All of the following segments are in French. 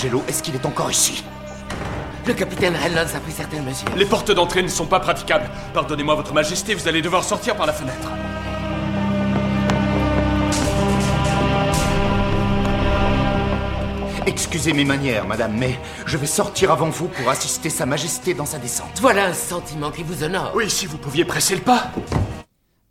Angelo Est-ce qu'il est encore ici? Le capitaine Reynolds a pris certaines mesures. Les portes d'entrée ne sont pas praticables. Pardonnez-moi, Votre Majesté, vous allez devoir sortir par la fenêtre. Excusez mes manières, madame, mais je vais sortir avant vous pour assister Sa Majesté dans sa descente. Voilà un sentiment qui vous honore. Oui, si vous pouviez presser le pas.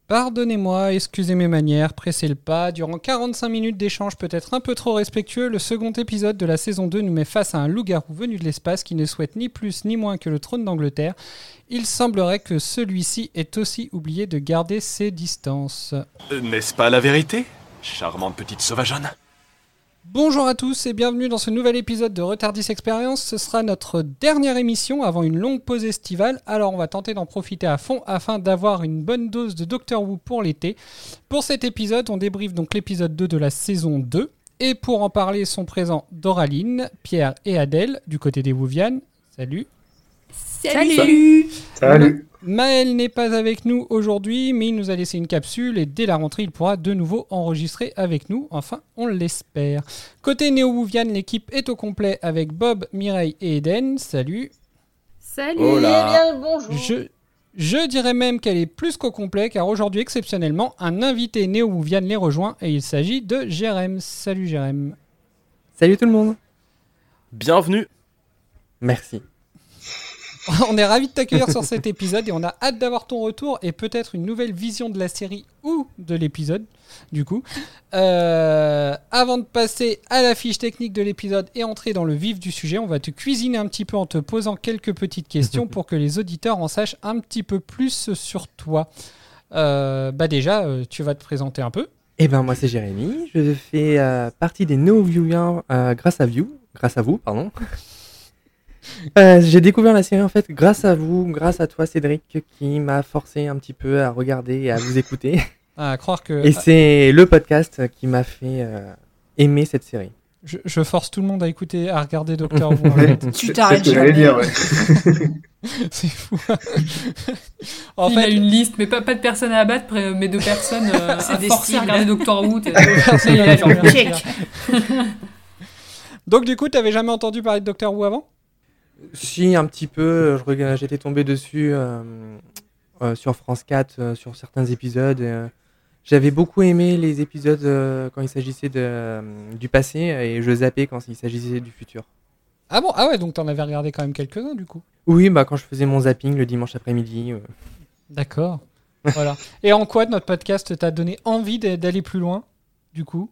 Pardonnez-moi, excusez mes manières, pressez le pas. Durant 45 minutes d'échange peut-être un peu trop respectueux, le second épisode de la saison 2 nous met face à un loup-garou venu de l'espace qui ne souhaite ni plus ni moins que le trône d'Angleterre. Il semblerait que celui-ci ait aussi oublié de garder ses distances. N'est-ce pas la vérité Charmante petite sauvageonne? Bonjour à tous et bienvenue dans ce nouvel épisode de Retardis Experience. Ce sera notre dernière émission avant une longue pause estivale, alors on va tenter d'en profiter à fond afin d'avoir une bonne dose de Doctor Who pour l'été. Pour cet épisode, on débriefe donc l'épisode 2 de la saison 2. Et pour en parler sont présents Doraline, Pierre et Adèle du côté des Wouvian. Salut. Salut Salut. Maël n'est pas avec nous aujourd'hui, mais il nous a laissé une capsule et dès la rentrée, il pourra de nouveau enregistrer avec nous. Enfin, on l'espère. Côté Néo-Wouvian, l'équipe est au complet avec Bob, Mireille et Eden. Salut. Salut là. Eh bien, bonjour Je, je dirais même qu'elle est plus qu'au complet, car aujourd'hui, exceptionnellement, un invité Néo-Wouvian les rejoint et il s'agit de Jérém. Salut Jérém. Salut tout le monde. Bienvenue. Merci. On est ravis de t'accueillir sur cet épisode et on a hâte d'avoir ton retour et peut-être une nouvelle vision de la série ou de l'épisode, du coup. Euh, avant de passer à la fiche technique de l'épisode et entrer dans le vif du sujet, on va te cuisiner un petit peu en te posant quelques petites questions pour que les auditeurs en sachent un petit peu plus sur toi. Euh, bah déjà, euh, tu vas te présenter un peu. Eh ben moi c'est Jérémy. Je fais partie des No Viewers grâce à grâce à vous, pardon. Euh, J'ai découvert la série en fait grâce à vous, grâce à toi Cédric, qui m'a forcé un petit peu à regarder et à vous écouter. À croire que Et c'est le podcast qui m'a fait euh, aimer cette série. je, je force tout le monde à écouter, à regarder Doctor Who. Tu t'arrêtes C'est ce dire, ouais. C'est fou. en Il a fait, une liste, mais pas, pas de personnes à abattre, mais de personnes euh, à des forcer à regarder Doctor Who. Donc du coup, t'avais jamais entendu parler de Doctor Who avant? Si un petit peu, j'étais tombé dessus euh, euh, sur France 4 euh, sur certains épisodes. J'avais beaucoup aimé les épisodes euh, quand il s'agissait de, euh, du passé et je zappais quand il s'agissait du futur. Ah bon? Ah ouais, donc t'en avais regardé quand même quelques-uns du coup? Oui, bah quand je faisais mon zapping le dimanche après-midi. euh, D'accord. voilà. Et en quoi notre podcast t'a donné envie d'a- d'aller plus loin du coup?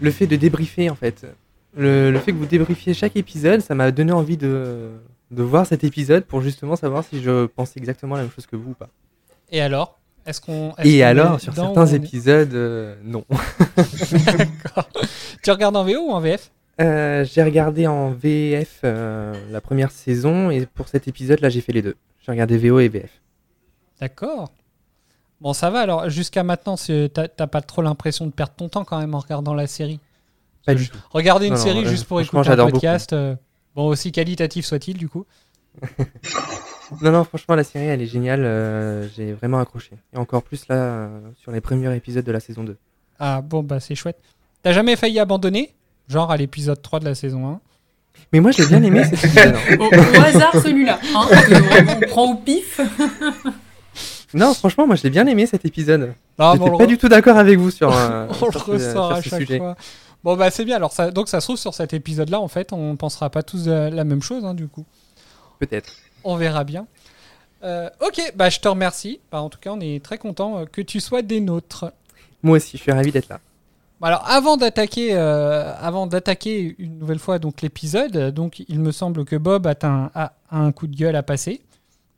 Le fait de débriefer en fait. Le, le fait que vous débriefiez chaque épisode, ça m'a donné envie de, de voir cet épisode pour justement savoir si je pensais exactement la même chose que vous ou pas. Et alors? Est-ce qu'on Et alors, sur certains épisodes, euh, non. D'accord. Tu regardes en VO ou en VF Euh, j'ai regardé en VF euh, la première saison et pour cet épisode là j'ai fait les deux. J'ai regardé VO et VF. D'accord. Bon, ça va alors. Jusqu'à maintenant, t'as pas trop l'impression de perdre ton temps quand même en regardant la série? Pas Parce du que tout. Regarder une Non, série juste pour franchement, écouter un podcast, euh, bon aussi qualitatif soit-il du coup. Non non franchement la série elle est géniale, euh, j'ai vraiment accroché. Et encore plus là euh, sur les premiers épisodes de la saison 2. Ah bon, bah c'est chouette. T'as jamais failli abandonner? Genre à l'épisode 3 de la saison 1 Mais moi j'ai bien aimé cet épisode. hein. Au, au hasard, celui-là. Hein, on prend au pif. Non franchement moi je l'ai bien aimé cet épisode. J'étais pas du tout d'accord avec vous sur, euh, On le sur ressort à ce chaque sujet. fois. Bon bah c'est bien. Alors ça, donc ça se trouve sur cet épisode-là, en fait, on pensera pas tous euh, la même chose, hein, du coup. Peut-être. On verra bien. Euh, ok, bah je te remercie. Bah, en tout cas, on est très content que tu sois des nôtres. Moi aussi je suis ravi d'être là. Alors avant d'attaquer, euh, avant d'attaquer une nouvelle fois donc l'épisode, euh, donc il me semble que Bob a un, a un coup de gueule à passer,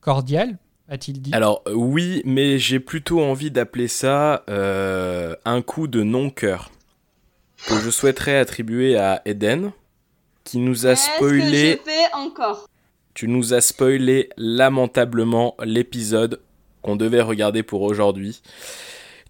cordial, a-t-il dit. Alors euh, oui, mais j'ai plutôt envie d'appeler ça euh, un coup de non-cœur. Que je souhaiterais attribuer à Eden, qui nous a que spoilé. encore? Tu nous as spoilé lamentablement l'épisode qu'on devait regarder pour aujourd'hui.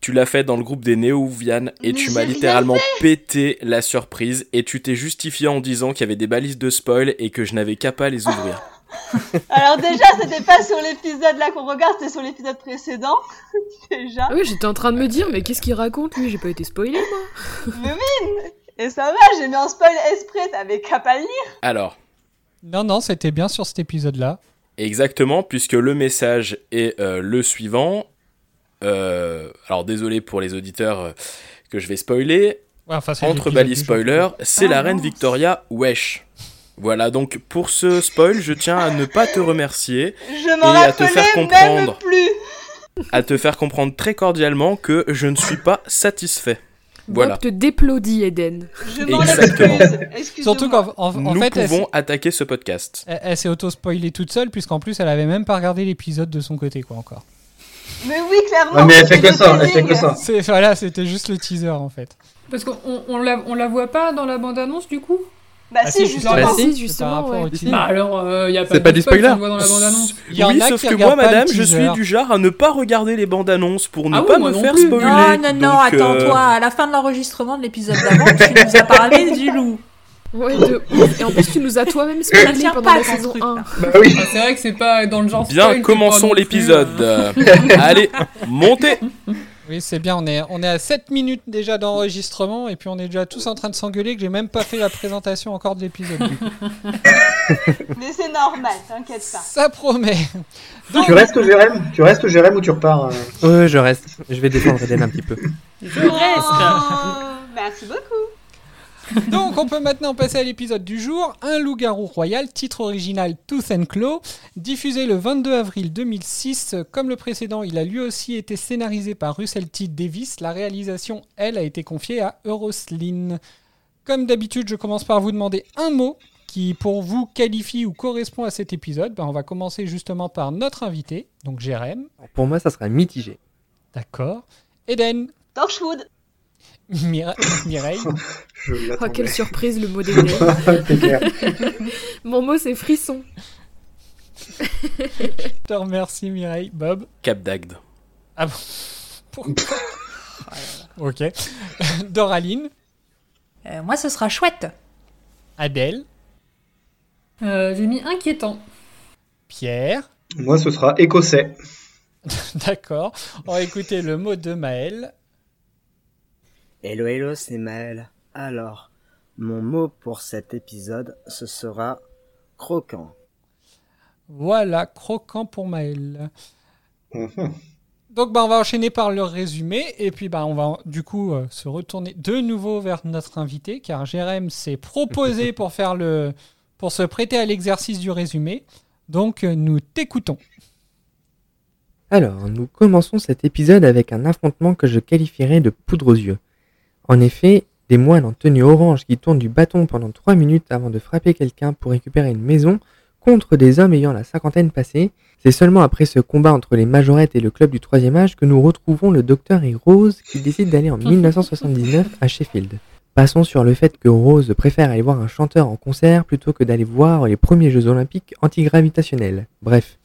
Tu l'as fait dans le groupe des Néo-Vian et Mais tu m'as littéralement pété la surprise et tu t'es justifié en disant qu'il y avait des balises de spoil et que je n'avais qu'à pas les ouvrir. Alors déjà, c'était pas sur l'épisode là qu'on regarde, c'était sur l'épisode précédent. déjà. Ah oui, j'étais en train de me dire, mais qu'est-ce qu'il raconte lui? J'ai pas été spoilé moi. Mais oui Et ça va, j'ai mis en spoil exprès, t'avais qu'à pas le lire. Alors, Non, non, c'était bien sur cet épisode-là. exactement, puisque le message est euh, le suivant. Euh, alors désolé pour les auditeurs euh, que je vais spoiler. Ouais, enfin, Entre spoiler, c'est Ah, la reine. Victoria Wesh. Voilà, donc pour ce spoil, je tiens à ne pas te remercier, Je Et à te faire comprendre. plus. à te faire comprendre très cordialement que je ne suis pas satisfait. Voilà. Bob te déplaudit, Eden. Je m'en Exactement. Surtout qu'en en, en Nous fait, pouvons attaquer ce podcast. elle- elle s'est auto-spoilée toute seule, puisqu'en plus, elle avait même pas regardé l'épisode de son côté, quoi, encore. Mais oui, clairement. Ouais, mais elle fait que ça, elle fait que ça. Voilà, c'était juste le teaser, en fait. Parce qu'on on, on la, on la voit pas dans la bande-annonce du coup? Bah Ah, si, justement. Bah, Ah, si, justement, ouais. teaser. Bah alors, euh, y a pas C'est pas de spoil, voit dans la. Il y oui, sauf que moi, pas madame, je suis du genre à ne pas regarder les bandes annonces pour ne Ah pas me non faire plus. spoiler. Non, non, non, Donc, attends, euh, toi, à la fin de l'enregistrement de l'épisode d'avant, tu nous as parlé du loup. Ouais, de ouf. Et en plus, tu nous as toi-même Ça spoilé pendant pas la saison truc, 1. là. Bah oui. Ah, c'est vrai que c'est pas dans le genre Bien, pas commençons l'épisode. euh, Allez, montez Oui, c'est bien, on est, on est à 7 minutes déjà d'enregistrement, et puis on est déjà tous en train de s'engueuler que j'ai même pas fait la présentation encore de l'épisode. Mais c'est normal, t'inquiète pas. Ça promet. Tu restes, Jérém Tu restes, Jérém, ou tu repars euh Ouais, je reste. Je vais défendre Eden un petit peu. Je reste. Oh, merci beaucoup. Donc, on peut maintenant passer à l'épisode du jour. Un loup-garou royal, titre original Tooth and Claw, diffusé le 22 avril 2006. Comme le précédent, il a lui aussi été scénarisé par Russell T. Davis. La réalisation, elle, a été confiée à Euroslin. Comme d'habitude, je commence par vous demander un mot qui, pour vous, qualifie ou correspond à cet épisode. Ben, on va commencer justement par notre invité, donc Jérém. Pour moi, ça sera mitigé. D'accord. Eden, Torchwood. Mire- Mireille, Je Oh, quelle surprise le mot clair. Mon mot, c'est frisson. je te remercie Mireille. Bob. Cap d'Agde. Ah bon? Pourquoi? Ok. Doraline, Euh, moi, ce sera chouette. Adèle, Euh, J'ai mis inquiétant. Pierre. Moi, ce sera écossais. D'accord. On va écouter le mot de Maël. Hello hello, c'est Maël. Alors, mon mot pour cet épisode, ce sera croquant. Voilà, croquant pour Maël. Mhm. Donc bah, on va enchaîner par le résumé et puis bah, on va du coup euh, se retourner de nouveau vers notre invité car Jérém s'est proposé pour faire le pour se prêter à l'exercice du résumé. Donc euh, nous t'écoutons. Alors, nous commençons cet épisode avec un affrontement que je qualifierais de poudre aux yeux. En effet, des moines en tenue orange qui tournent du bâton pendant 3 minutes avant de frapper quelqu'un pour récupérer une maison contre des hommes ayant la cinquantaine passée, c'est seulement après ce combat entre les majorettes et le club du troisième âge que nous retrouvons le docteur et Rose qui décident d'aller en 1979 à Sheffield. Passons sur le fait que Rose préfère aller voir un chanteur en concert plutôt que d'aller voir les premiers Jeux olympiques antigravitationnels. Bref,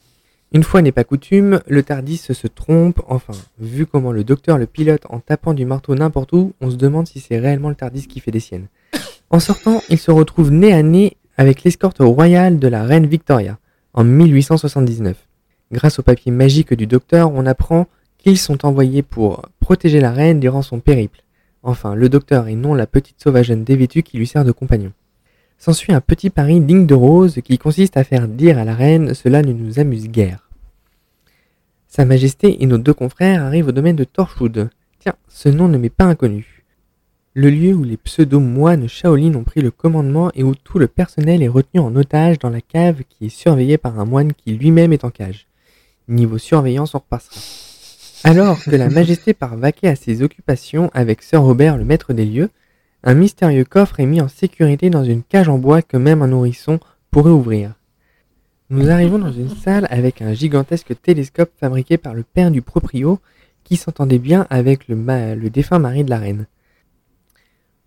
une fois n'est pas coutume, le Tardis se trompe, enfin, vu comment le docteur le pilote en tapant du marteau n'importe où, on se demande si c'est réellement le Tardis qui fait des siennes. En sortant, il se retrouve nez à nez avec l'escorte royale de la reine Victoria, en 1879. Grâce au papier magique du docteur, on apprend qu'ils sont envoyés pour protéger la reine durant son périple. Enfin, le docteur et non la petite sauvageonne dévêtue qui lui sert de compagnon. S'ensuit un petit pari digne de Rose qui consiste à faire dire à la reine cela ne nous amuse guère. Sa Majesté et nos deux confrères arrivent au domaine de Torchwood. Tiens, ce nom ne m'est pas inconnu. Le lieu où les pseudo-moines Shaolin ont pris le commandement et où tout le personnel est retenu en otage dans la cave qui est surveillée par un moine qui lui-même est en cage. Niveau surveillance, on repassera. Alors que la Majesté part vaquer à ses occupations avec Sir Robert, le maître des lieux, un mystérieux coffre est mis en sécurité dans une cage en bois que même un nourrisson pourrait ouvrir. Nous arrivons dans une salle avec un gigantesque télescope fabriqué par le père du proprio qui s'entendait bien avec le, défunt mari de la reine.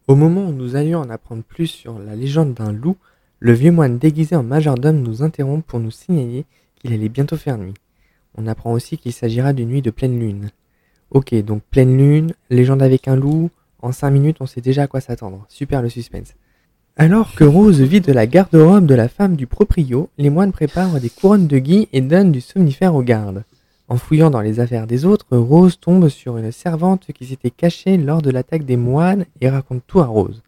Au moment où nous allions en apprendre plus sur la légende d'un loup, le vieux moine déguisé en majordome nous interrompt pour nous signaler qu'il allait bientôt faire nuit. On apprend aussi qu'il s'agira d'une nuit de pleine lune. Ok, donc pleine lune, légende avec un loup, en 5 minutes on sait déjà à quoi s'attendre. Super le suspense. Alors que Rose vide la garde-robe de la femme du proprio, les moines préparent des couronnes de gui et donnent du somnifère aux gardes. En fouillant dans les affaires des autres, Rose tombe sur une servante qui s'était cachée lors de l'attaque des moines et raconte tout à Rose.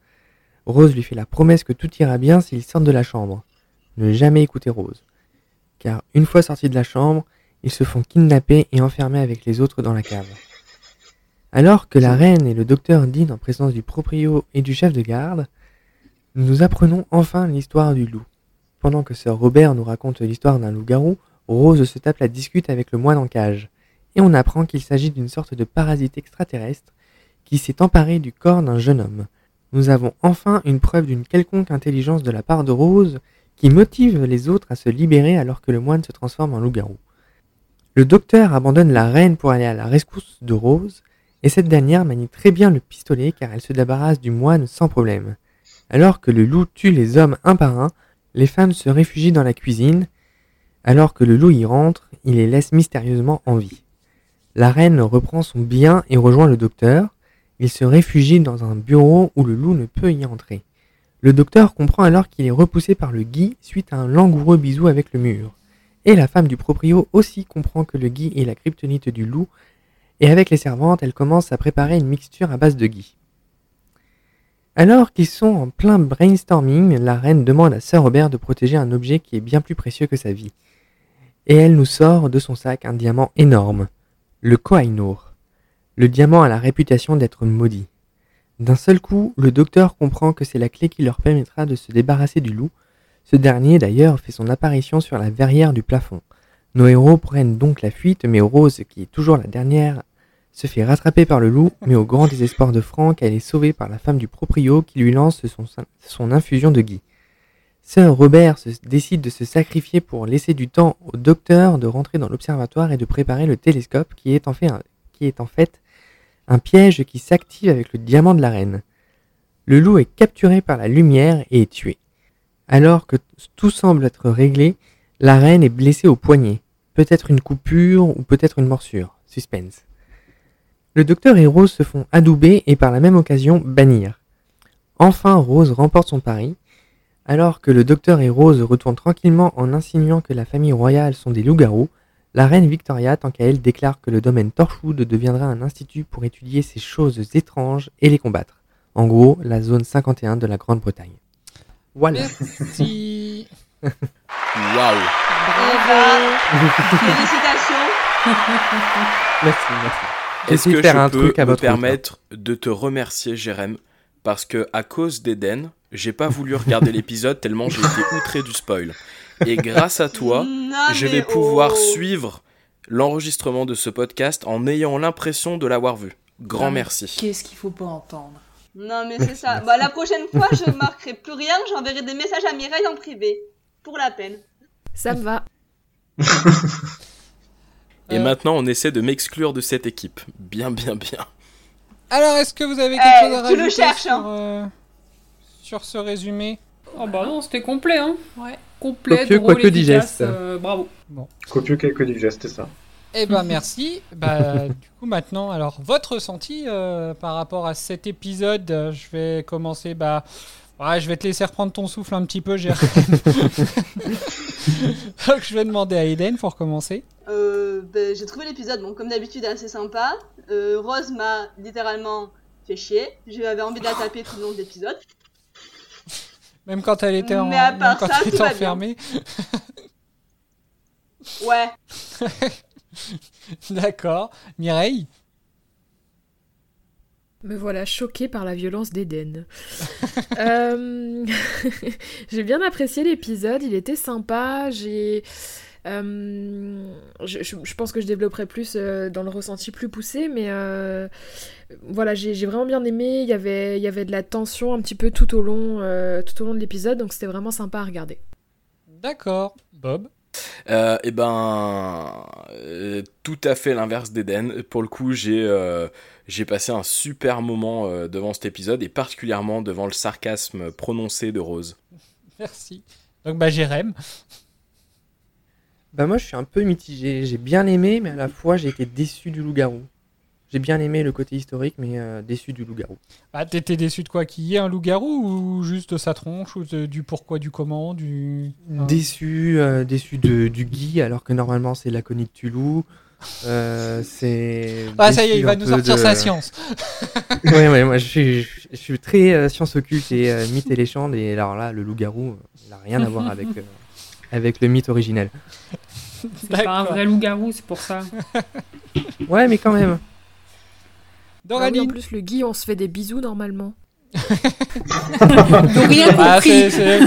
Rose lui fait la promesse que tout ira bien s'ils sortent de la chambre. Ne jamais écouter Rose. Car une fois sortis de la chambre, ils se font kidnapper et enfermer avec les autres dans la cave. Alors que la reine et le docteur dînent en présence du proprio et du chef de garde, nous apprenons enfin l'histoire du loup. Pendant que sœur Robert nous raconte l'histoire d'un loup-garou, Rose se tape la discute avec le moine en cage, et on apprend qu'il s'agit d'une sorte de parasite extraterrestre qui s'est emparé du corps d'un jeune homme. Nous avons enfin une preuve d'une quelconque intelligence de la part de Rose qui motive les autres à se libérer alors que le moine se transforme en loup-garou. Le docteur abandonne la reine pour aller à la rescousse de Rose, et cette dernière manie très bien le pistolet car elle se débarrasse du moine sans problème. Alors que le loup tue les hommes un par un, les femmes se réfugient dans la cuisine. Alors que le loup y rentre, il les laisse mystérieusement en vie. La reine reprend son bien et rejoint le docteur. Il se réfugie dans un bureau où le loup ne peut y entrer. Le docteur comprend alors qu'il est repoussé par le gui suite à un langoureux bisou avec le mur. Et la femme du proprio aussi comprend que le gui est la kryptonite du loup, et avec les servantes, elle commence à préparer une mixture à base de gui. Alors qu'ils sont en plein brainstorming, la reine demande à Sir Robert de protéger un objet qui est bien plus précieux que sa vie. Et elle nous sort de son sac un diamant énorme, le Koh-i-Noor. Le diamant a la réputation d'être maudit. D'un seul coup, le docteur comprend que c'est la clé qui leur permettra de se débarrasser du loup. Ce dernier, d'ailleurs, fait son apparition sur la verrière du plafond. Nos héros prennent donc la fuite, mais Rose, qui est toujours la dernière, se fait rattraper par le loup, mais au grand désespoir de Franck, elle est sauvée par la femme du proprio qui lui lance son, infusion de gui. Sir Robert décide de se sacrifier pour laisser du temps au docteur de rentrer dans l'observatoire et de préparer le télescope qui est en fait un, qui est en fait un piège qui s'active avec le diamant de la reine. Le loup est capturé par la lumière et est tué. Alors que tout semble être réglé, la reine est blessée au poignet. Peut-être une coupure ou peut-être une morsure. Suspense. Le docteur et Rose se font adouber et par la même occasion bannir. Enfin, Rose remporte son pari. Alors que le docteur et Rose retournent tranquillement en insinuant que la famille royale sont des loups-garous, la reine Victoria, tant qu'à elle, déclare que le domaine Torchwood deviendra un institut pour étudier ces choses étranges et les combattre. En gros, la zone 51 de la Grande-Bretagne. Voilà. Waouh. Félicitations. Merci, merci. Est-ce que faire je un peux truc à me votre permettre de te remercier, Jérém, parce que à cause d'Eden, j'ai pas voulu regarder l'épisode tellement j'ai été outré du spoil. Et grâce à toi, Non, je vais pouvoir oh. suivre l'enregistrement de ce podcast en ayant l'impression de l'avoir vu. Grand Non, merci. Qu'est-ce qu'il faut pas entendre Non, mais c'est ça. Bah, la prochaine fois, je marquerai plus rien. J'enverrai des messages à Mireille en privé. Pour la peine. Ça me va. Et Euh. maintenant, on essaie de m'exclure de cette équipe. Bien, bien, bien. Alors, est-ce que vous avez quelque Eh, chose à tu le rajouter cherches, sur, hein. euh, sur ce résumé Oh bah non, c'était complet, hein Ouais. Complet, Copieux, drôle, quoique efficace, digeste. euh, bravo. Copieux quelques digestes, c'est ça. Eh ben merci. Bah, du coup maintenant, alors votre ressenti euh, par rapport à cet épisode, euh, je vais commencer. Bah, ouais, je vais te laisser reprendre ton souffle un petit peu, Jérôme. Donc je vais demander à Eden pour commencer. Euh, ben, j'ai trouvé l'épisode, bon, comme d'habitude, assez sympa. Euh, Rose m'a littéralement fait chier. J'avais envie de la taper tout le long de l'épisode. Même quand elle était, en, Mais à même part quand ça, elle tout était va bien. enfermée. Ouais. D'accord. Mireille? Me voilà choquée par la violence d'Eden. Euh, j'ai bien apprécié l'épisode, il était sympa. J'ai, euh, je, je- je pense que je développerai plus euh, dans le ressenti plus poussé, mais euh, voilà, j'ai j'ai vraiment bien aimé. Il y avait, il y avait de la tension un petit peu tout au long, euh, tout au long de l'épisode, donc c'était vraiment sympa à regarder. D'accord. Bob Euh, et ben, euh, tout à fait l'inverse d'Eden. Pour le coup, j'ai euh, j'ai passé un super moment euh, devant cet épisode et particulièrement devant le sarcasme prononcé de Rose. Merci. Donc, bah, Jérém. Bah moi je suis un peu mitigé. J'ai bien aimé, mais à la fois j'ai été déçu du loup-garou. J'ai bien aimé le côté historique, mais euh, déçu du loup-garou. Ah, t'étais déçu de quoi? Qu'il y ait un loup-garou ou juste de sa tronche ou de- du pourquoi, du comment du... Ah. Déçu, euh, déçu de, du Guy, alors que normalement c'est l'aconie de Tulou. Euh, c'est. Ah, ça y est, il va nous sortir de- sa science. oui, ouais, moi je suis, je suis très euh, science occulte et euh, mythe et légende, et alors là, le loup-garou, il n'a rien à voir avec, euh, avec le mythe originel. C'est pas un vrai loup-garou, c'est pour ça. Ouais, mais quand même. Ah oui, en plus, le Guy, on se fait des bisous normalement. Donc rien Ah, compris. c'est- c'est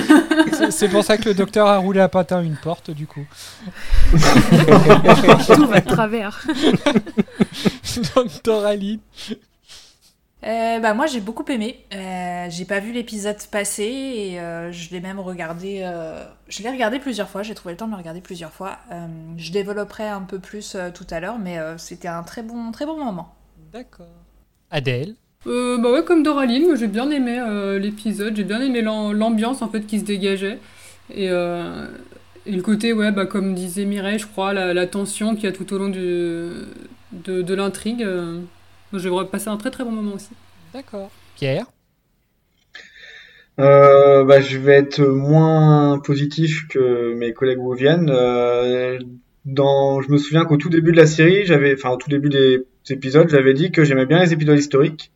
c'est- c'est pour ça que le docteur a roulé à patin une porte, du coup. Tout va de travers. Donc, Doraline. Euh, bah moi j'ai beaucoup aimé. Euh, j'ai pas vu l'épisode passer et euh, je l'ai même regardé. euh, je l'ai regardé plusieurs fois. J'ai trouvé le temps de le regarder plusieurs fois. Euh, je développerai un peu plus euh, tout à l'heure, mais euh, c'était un très bon, très bon moment. D'accord. Adèle. Euh, bah ouais, comme Doraline, moi j'ai bien aimé euh, l'épisode, j'ai bien aimé l'am- l'ambiance en fait qui se dégageait. Et, euh, et le côté, ouais, bah comme disait Mireille, je crois, la, la tension qu'il y a tout au long du, de, de l'intrigue. euh, moi, j'ai vraiment passé un très très bon moment aussi. D'accord. Pierre? Euh, bah, je vais être moins positif que mes collègues. Euh, dans, je me souviens qu'au tout début de la série, j'avais, enfin au tout début des épisodes, j'avais dit que j'aimais bien les épisodes historiques.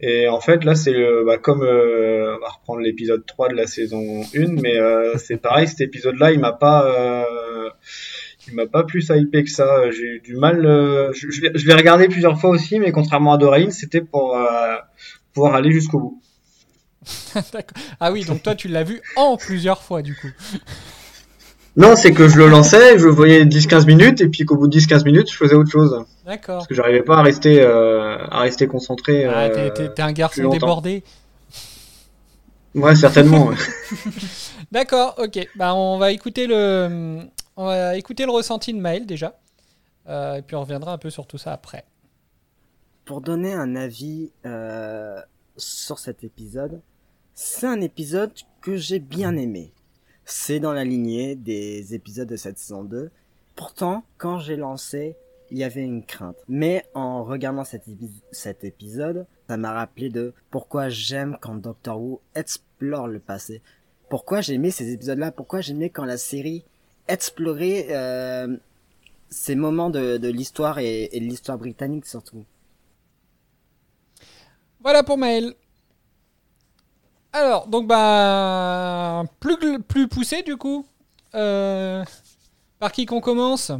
Et en fait, là, c'est bah, comme euh, on va reprendre l'épisode 3 de la saison 1, mais euh, c'est pareil, cet épisode-là, il m'a pas, euh, il m'a pas plus hypé que ça. J'ai eu du mal. je, je je l'ai regardé plusieurs fois aussi, mais contrairement à Doraline, c'était pour pouvoir aller jusqu'au bout. Ah oui, donc toi, tu l'as vu en plusieurs fois, du coup. Non, c'est que je le lançais, je le voyais 10-15 minutes, et puis qu'au bout de 10-15 minutes, je faisais autre chose. D'accord. Parce que j'arrivais pas à rester, euh, à rester concentré. Ah, euh, t'es- t'es t'es un garçon débordé. Ouais, certainement. ouais. D'accord, ok. Bah, on va écouter le, on va écouter le ressenti de Maël déjà. Euh, et puis on reviendra un peu sur tout ça après. Pour donner un avis euh, sur cet épisode, c'est un épisode que j'ai bien aimé. C'est dans la lignée des épisodes de cette saison 2. Pourtant, quand j'ai lancé, il y avait une crainte. Mais en regardant cet, épi- cet épisode, ça m'a rappelé de pourquoi j'aime quand Doctor Who explore le passé. Pourquoi j'aimais ces épisodes-là? Pourquoi j'aimais quand la série explorait euh, ces moments de, l'histoire et, et de l'histoire britannique surtout? Voilà pour Maël. Alors, donc bah plus plus poussé du coup. Euh, par qui qu'on commence?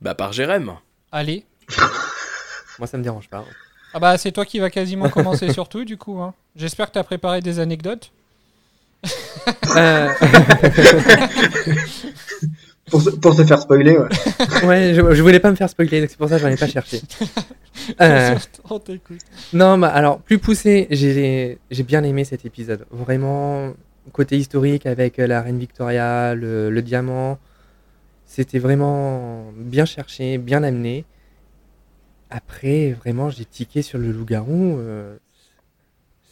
Bah par Jérém. Allez. Moi, ça me dérange pas. Ah bah c'est toi qui va quasiment commencer surtout du coup. hein. J'espère que t'as préparé des anecdotes. Euh, pour, se, pour se faire spoiler, ouais. ouais, je, je voulais pas me faire spoiler, donc c'est pour ça que j'en ai pas cherché. Euh, non, bah, alors, plus poussé, j'ai j'ai bien aimé cet épisode. Vraiment, côté historique avec euh, la reine Victoria, le, le diamant, c'était vraiment bien cherché, bien amené. Après, vraiment, j'ai tiqué sur le loup-garou. euh,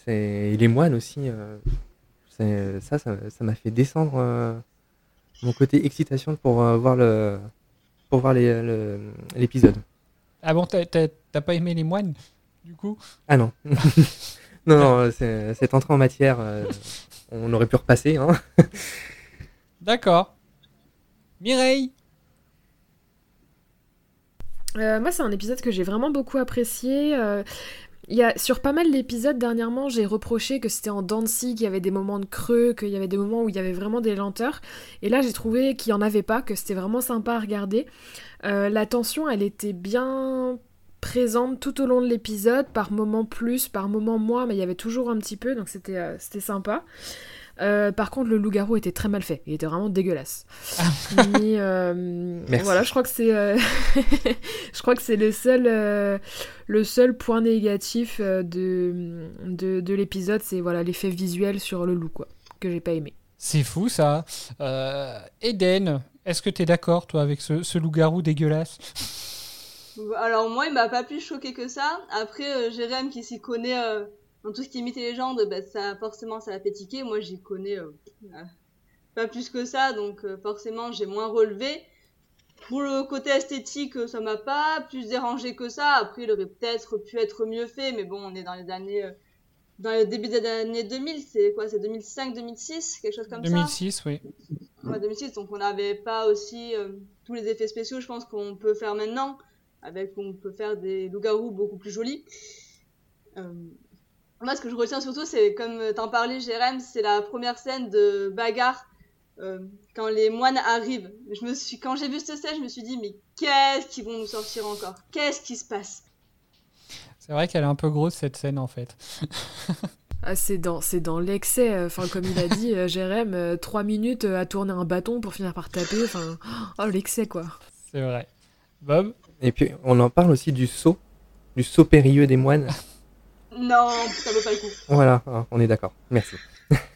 c'est- et les moines aussi. euh, ça ça m'a fait descendre euh, mon côté excitation pour euh, voir le pour voir l'épisode. Ah bon, t'as- pas aimé les moines du coup? Ah non. non, non, c'est- cette entrée en matière, euh, on aurait pu repasser. Hein. D'accord. Mireille? Euh, moi, c'est un épisode que j'ai vraiment beaucoup apprécié. Euh, il y a, sur pas mal d'épisodes dernièrement, j'ai reproché que c'était en Dancy, qu'il y avait des moments de creux, qu'il y avait des moments où il y avait vraiment des lenteurs. Et là, j'ai trouvé qu'il n'y en avait pas, que c'était vraiment sympa à regarder. Euh, la tension, elle était bien présente tout au long de l'épisode, par moments plus, par moments moins, mais il y avait toujours un petit peu, donc c'était euh, c'était sympa. Euh, par contre, le loup-garou était très mal fait. Il était vraiment dégueulasse. Mais euh, Merci. voilà, je crois que c'est, euh, je crois que c'est le seul, le seul point négatif euh, de, de, de l'épisode, c'est voilà l'effet visuel sur le loup, quoi, que j'ai pas aimé. C'est fou ça. Euh, Eden, est-ce que tu es d'accord toi avec ce, ce loup-garou dégueulasse? Alors moi, il m'a pas plus choqué que ça. Après, euh, Jérém qui s'y connaît euh, dans tout ce qui imite les légendes, bah, ça forcément ça l'a fait tiquer. Moi, j'y connais euh, euh, pas plus que ça, donc euh, forcément j'ai moins relevé. Pour le côté esthétique, ça m'a pas plus dérangé que ça. Après, il aurait peut-être pu être mieux fait, mais bon, on est dans les années, euh, dans le début des années 2000. C'est quoi? C'est 2005, 2006, quelque chose comme 2006, oui. ça. Ouais, 2006. Donc on n'avait pas aussi euh, tous les effets spéciaux, je pense qu'on peut faire maintenant, avec on peut faire des loups-garous beaucoup plus jolis. Euh, moi, ce que je retiens surtout, c'est comme t'en parlais, Jérém, c'est la première scène de bagarre euh, quand les moines arrivent. Je me suis, quand j'ai vu cette scène, je me suis dit, mais qu'est-ce qu'ils vont nous sortir encore? Qu'est-ce qui se passe? C'est vrai qu'elle est un peu grosse cette scène en fait. Ah, c'est dans, c'est dans l'excès. euh, Enfin, comme il a dit, euh, Jérém, trois minutes à tourner un bâton pour finir par taper. Enfin, oh, l'excès, quoi. C'est vrai. Bob? Et puis, on en parle aussi du saut, du saut périlleux des moines. Non, ça vaut pas le coup. voilà, hein, on est d'accord. Merci.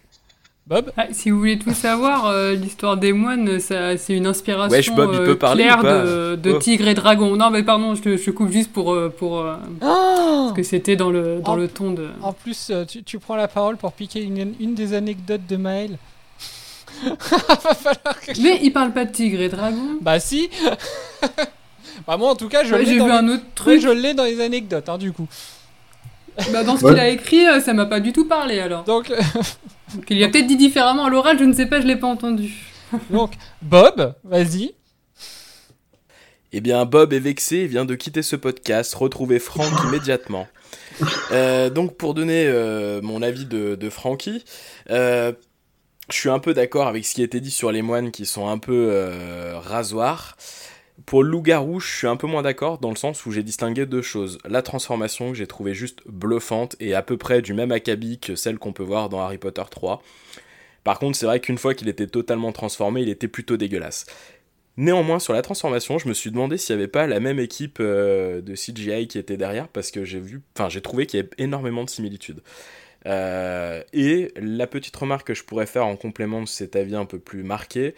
Bob Ah, si vous voulez tout savoir, euh, l'histoire des moines, ça, c'est une inspiration Wesh, Bob, il euh, peut parler claire ou pas de, de Oh. Tigre et Dragon. Non, mais pardon, je, te- je coupe juste pour, euh, pour euh, parce que c'était dans le dans En- le ton de. En plus, tu, tu prends la parole pour piquer une, une des anecdotes de Maël. Va falloir que je- Mais il parle pas de Tigre et Dragon. Bah si Bah moi en tout cas je Ouais, l'ai j'ai dans vu les- un autre Ouais, truc. je l'ai dans les anecdotes hein, du coup. Bah, dans ce Ouais. qu'il a écrit, euh, ça m'a pas du tout parlé alors. Donc, Donc, il a peut-être dit différemment à l'oral, je ne sais pas, je l'ai pas entendu. donc Bob, vas-y. Eh bien, Bob est vexé et vient de quitter ce podcast. Retrouvez Franck immédiatement. Euh, donc, pour donner euh, mon avis de, de Francky, euh, je suis un peu d'accord avec ce qui a été dit sur les moines qui sont un peu euh, rasoirs. Pour loup-garou, je suis un peu moins d'accord dans le sens où j'ai distingué deux choses. La transformation que j'ai trouvé juste bluffante et à peu près du même acabit que celle qu'on peut voir dans Harry Potter 3. Par contre, c'est vrai qu'une fois qu'il était totalement transformé, il était plutôt dégueulasse. Néanmoins, sur la transformation, je me suis demandé s'il n'y avait pas la même équipe euh, de CGI qui était derrière, parce que j'ai vu, enfin, j'ai trouvé qu'il y avait énormément de similitudes. Euh, et la petite remarque que je pourrais faire en complément de cet avis un peu plus marqué,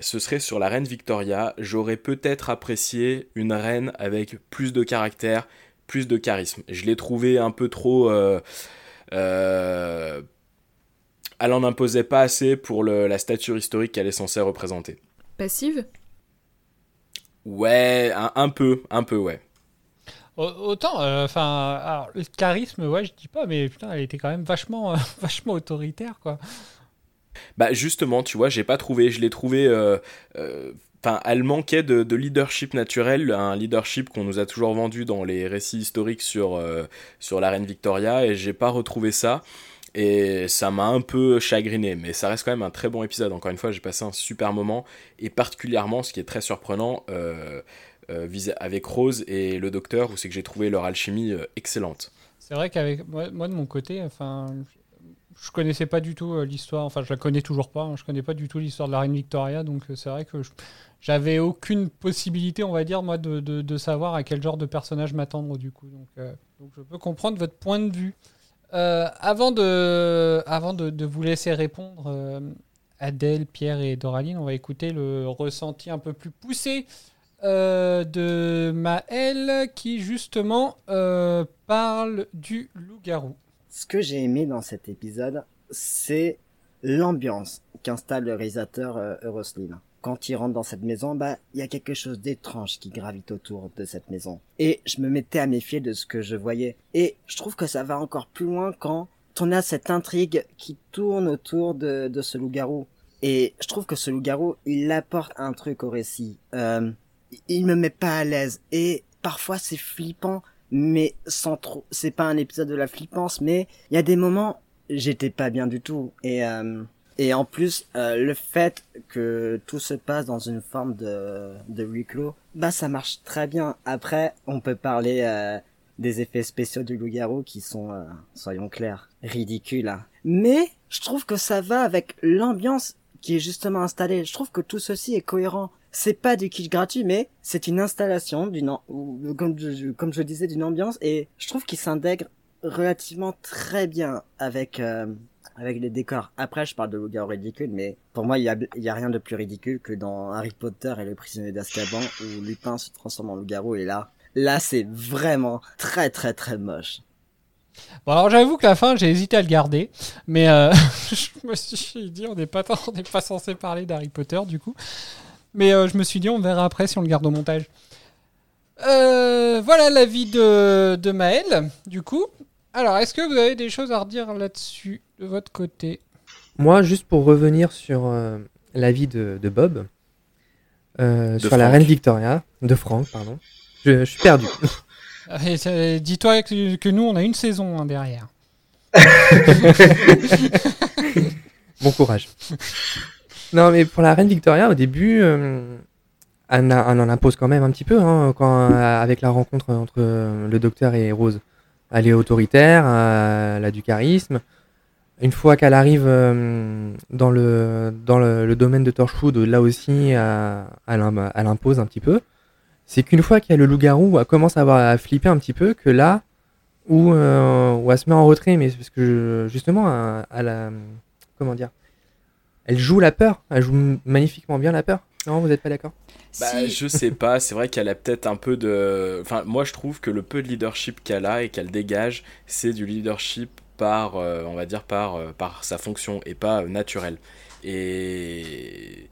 ce serait sur la reine Victoria. J'aurais peut-être apprécié une reine avec plus de caractère, plus de charisme. Je l'ai trouvé un peu trop. euh, euh, elle en imposait pas assez pour le- la stature historique qu'elle est censée représenter. Passive? Ouais, un, un peu, un peu, ouais. Au- Autant, euh, enfin, le charisme, ouais, je dis pas, mais putain, elle était quand même vachement, euh, vachement autoritaire, quoi. Bah justement, tu vois, j'ai pas trouvé, je l'ai trouvé. euh, euh, elle manquait de, de leadership naturel, un leadership qu'on nous a toujours vendu dans les récits historiques sur, euh, sur la reine Victoria, et j'ai pas retrouvé ça. Et ça m'a un peu chagriné, mais ça reste quand même un très bon épisode. Encore une fois, j'ai passé un super moment, et particulièrement, ce qui est très surprenant, euh, euh, avec Rose et le docteur, où c'est que j'ai trouvé leur alchimie excellente. C'est vrai qu'avec moi, de mon côté, enfin, je connaissais pas du tout euh, l'histoire, enfin, je la connais toujours pas, hein, je connais pas du tout l'histoire de la reine Victoria, donc euh, c'est vrai que j'avais aucune possibilité, on va dire, moi, de, savoir à quel genre de personnage m'attendre, du coup. Donc, euh, je peux comprendre votre point de vue. Avant de, avant de, vous laisser répondre, Adèle, Pierre et Doraline, on va écouter le ressenti un peu plus poussé de Maël qui justement parle du loup-garou. Ce que j'ai aimé dans cet épisode, c'est l'ambiance qu'installe le réalisateur euh, Euroslin. Quand il rentre dans cette maison, bah, il y a quelque chose d'étrange qui gravite autour de cette maison. Et je me mettais à méfier de ce que je voyais. Et je trouve que ça va encore plus loin quand on a cette intrigue qui tourne autour de, de ce loup-garou. Et je trouve que ce loup-garou, il apporte un truc au récit. Euh, il me met pas à l'aise. Et parfois c'est flippant, mais sans trop. C'est pas un épisode de la flippance, mais il y a des moments j'étais pas bien du tout. Et euh, et en plus euh, le fait que tout se passe dans une forme de de huis clos, bah ça marche très bien. Après, on peut parler euh, des effets spéciaux du loup-garou qui sont, soyons clairs, ridicules. hein. Mais je trouve que ça va avec l'ambiance qui est justement installée. Je trouve que tout ceci est cohérent. C'est pas du kitsch gratuit, mais c'est une installation d'une, comme je, disais, d'une ambiance, et je trouve qu'il s'intègre relativement très bien avec, euh, avec les décors. Après, je parle de loup-garou ridicule, mais pour moi, il y a, y a rien de plus ridicule que dans Harry Potter et le prisonnier d'Azkaban où Lupin se transforme en loup-garou et là, là, c'est vraiment très très très moche. Bon, alors j'avoue que la fin, j'ai hésité à le garder, mais euh, je me suis dit, on n'est pas, on n'est pas censé parler d'Harry Potter du coup. Mais euh, je me suis dit, on verra après si on le garde au montage. Euh, voilà l'avis de, de Maël, du coup. Alors, est-ce que vous avez des choses à redire là-dessus de votre côté? Moi, juste pour revenir sur euh, l'avis de, de Bob, euh, sur la reine Victoria, de Franck, pardon. Je, je suis perdu. Euh, Dis-toi que, que nous, on a une saison hein, derrière. bon courage. Non, mais pour la reine Victoria, au début, euh, elle, en impose quand même un petit peu, hein, quand, euh, avec la rencontre entre euh, le docteur et Rose. Elle est autoritaire, elle a du charisme. Une fois qu'elle arrive dans, le, dans le, domaine de Torchwood, là aussi, elle, im- elle impose un petit peu. C'est qu'une fois qu'il y a le loup-garou, elle commence à, avoir, à flipper un petit peu, que là, où, où elle se met en retrait, mais parce que justement, elle, elle a- comment dire, elle joue la peur, elle joue magnifiquement bien la peur. Non, vous n'êtes pas d'accord? Bah, je sais pas, c'est vrai qu'elle a peut-être un peu de. Enfin, moi je trouve que le peu de leadership qu'elle a et qu'elle dégage, c'est du leadership par, euh, on va dire, par, euh, par sa fonction et pas euh, naturel. Et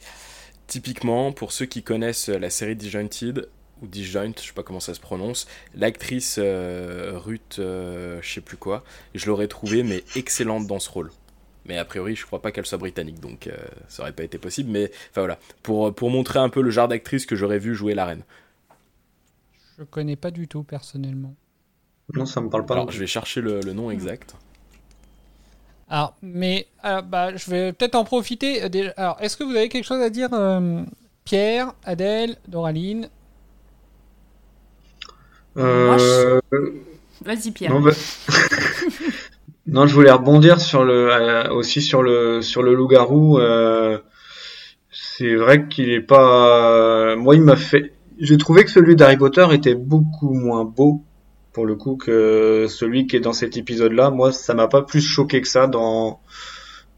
typiquement, pour ceux qui connaissent la série Disjointed, ou Disjoint, je sais pas comment ça se prononce, l'actrice euh, Ruth, euh, je sais plus quoi, je l'aurais trouvée mais excellente dans ce rôle. Mais a priori, je crois pas qu'elle soit britannique, donc euh, ça aurait pas été possible. Mais enfin voilà, pour, pour montrer un peu le genre d'actrice que j'aurais vu jouer la reine. Je connais pas du tout personnellement. Non, ça me parle pas. Alors, je vais chercher le, le nom exact. Alors, mais euh, bah, je vais peut-être en profiter. euh. Alors, est-ce que vous avez quelque chose à dire, euh, Pierre, Adèle, Doraline? Euh, Vas-y, Pierre. Non, bah- non, je voulais rebondir sur le, euh, aussi sur le, sur le loup-garou. euh, c'est vrai qu'il est pas. Moi, il m'a fait. J'ai trouvé que celui d'Harry Potter était beaucoup moins beau pour le coup que celui qui est dans cet épisode-là. Moi, ça m'a pas plus choqué que ça dans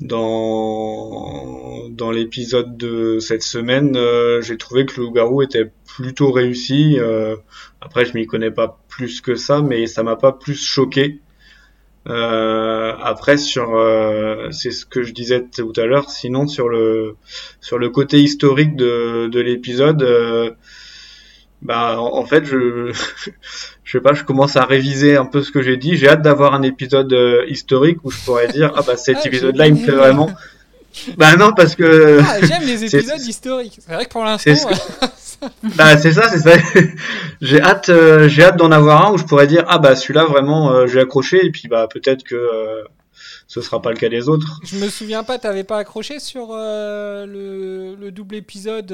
dans dans l'épisode de cette semaine. euh, J'ai trouvé que le loup-garou était plutôt réussi. euh, après, je m'y connais pas plus que ça, mais ça m'a pas plus choqué. Euh, après, sur, euh, c'est ce que je disais tout à l'heure. Sinon, sur le sur le côté historique de de l'épisode, euh, bah en, en fait, je je sais pas, je commence à réviser un peu ce que j'ai dit. J'ai hâte d'avoir un épisode euh, historique où je pourrais dire ah bah cet Ah, épisode-là, il me plaît vraiment. Bah non, parce que Ah, J'aime les épisodes historiques. C'est vrai que pour l'instant. Bah c'est ça, c'est ça. j'ai hâte, euh, j'ai hâte d'en avoir un où je pourrais dire ah bah celui-là vraiment euh, j'ai accroché et puis bah peut-être que euh, ce sera pas le cas des autres. Je me souviens pas, t'avais pas accroché sur euh, le, le double épisode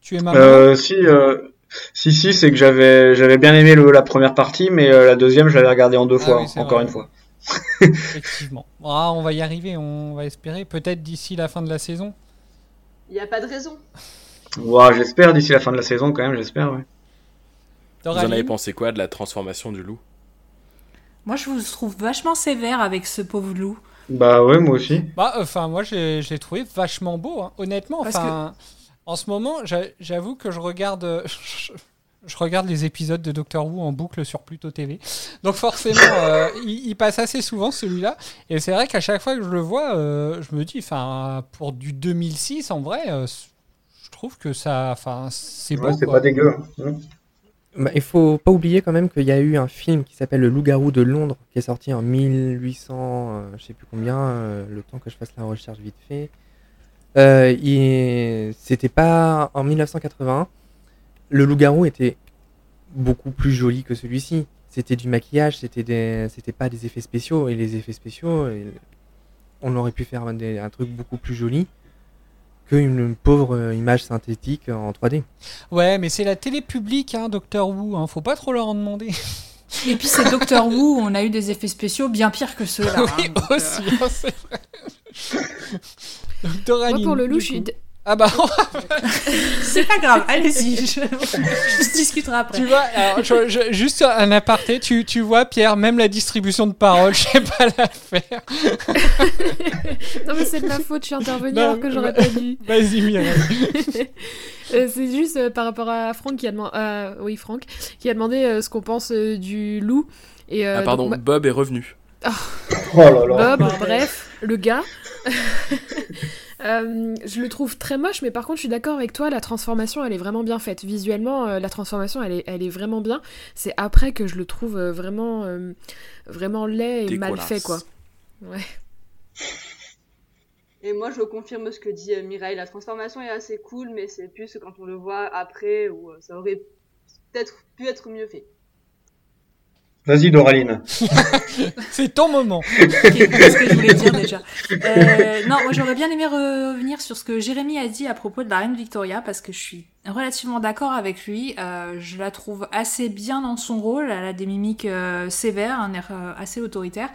Tu es ma maman? Euh, si si si c'est que j'avais j'avais bien aimé le, la première partie mais la deuxième je l'avais regardé en deux Ah fois oui, encore vrai. une fois. Effectivement. Ah, on va y arriver, on va espérer. Peut-être d'ici la fin de la saison. Il n'y a pas de raison. Ouah, j'espère d'ici la fin de la saison quand même j'espère ouais. Vous en avez pensé quoi de la transformation du loup? Moi, je vous trouve vachement sévère avec ce pauvre loup. Bah ouais moi aussi. Bah, enfin, moi, j'ai j'ai trouvé vachement beau, hein. honnêtement. Parce Enfin, en ce moment, j'a- j'avoue que je regarde, euh, je, je regarde les épisodes de Doctor Who en boucle sur Pluto TV. Donc forcément, euh, il, il passe assez souvent celui-là. Et c'est vrai qu'à chaque fois que je le vois, euh, je me dis, enfin, pour du 2006, en vrai, euh, je trouve que ça, enfin, c'est Ouais, beau. c'est pas dégueu. hein. Bah, il faut pas oublier quand même qu'il y a eu un film qui s'appelle Le Loup-garou de Londres, qui est sorti en 1800, euh, je sais plus combien, euh, le temps que je fasse la recherche vite fait. Euh, il- C'était pas en 1981. Le Loup-garou était beaucoup plus joli que celui-ci. C'était du maquillage, c'était des... c'était pas des effets spéciaux. Et les effets spéciaux, euh, on aurait pu faire des- un truc beaucoup plus joli qu'une pauvre euh, image synthétique en 3D. Ouais, mais c'est la télé publique, hein, Doctor Who. Hein, faut pas trop leur en demander. Et puis c'est Doctor Who, on a eu des effets spéciaux bien pires que ceux-là. oui, hein, euh, aussi, hein, c'est vrai. Doctor Moi, Aline, pour le loup, je suis. Ah bah. c'est pas grave, allez-y, je, je discuterai après. Tu vois, alors, je- je- juste un aparté, tu, tu vois, Pierre, même la distribution de parole, je sais pas la faire. non mais c'est de ma faute, je suis intervenue Non, alors que j'aurais bah- pas dû. Vas-y, Mireille. Euh, c'est juste euh, par rapport à Franck qui a demandé, oui Franck, qui a demandé euh, ce qu'on pense euh, du loup. Et, euh, ah, pardon, donc, Bob est revenu. Oh là là. Bob, bref, le gars. Euh, je le trouve très moche, mais par contre, je suis d'accord avec toi, la transformation, elle est vraiment bien faite. Visuellement, euh, la transformation, elle est, elle est vraiment bien. C'est après que je le trouve euh, vraiment, euh, vraiment laid et mal fait, quoi. Ouais. Et moi, je confirme ce que dit Mireille. La transformation est assez cool, mais c'est plus quand on le voit après où ça aurait peut-être pu être mieux fait. Vas-y, Doraline. C'est ton moment. Qu'est-ce que je voulais dire déjà Euh, Non, moi j'aurais bien aimé revenir sur ce que Jérémy a dit à propos de la reine Victoria parce que je suis relativement d'accord avec lui. Euh, je la trouve assez bien dans son rôle. Elle a des mimiques euh, sévères, un air euh, assez autoritaire.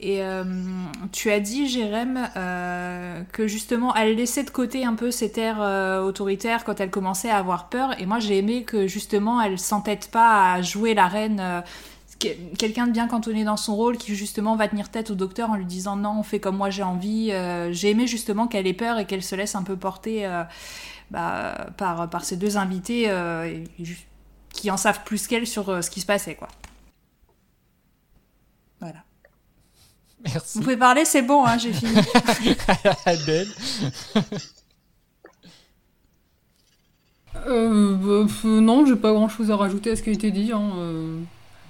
Et euh, tu as dit, Jérém, euh, que justement elle laissait de côté un peu cet air euh, autoritaire quand elle commençait à avoir peur. Et moi j'ai aimé que justement elle s'entête pas à jouer la reine. Que- quelqu'un de bien cantonné dans son rôle qui justement va tenir tête au docteur en lui disant non on fait comme moi j'ai envie Euh, j'ai aimé justement qu'elle ait peur et qu'elle se laisse un peu porter euh, bah, par, par ces deux invités euh, qui en savent plus qu'elle sur euh, ce qui se passait quoi voilà Merci. vous pouvez parler c'est bon hein, j'ai fini Adèle. Euh, bah, non, j'ai pas grand chose à rajouter à ce qui a été dit. Hein, euh.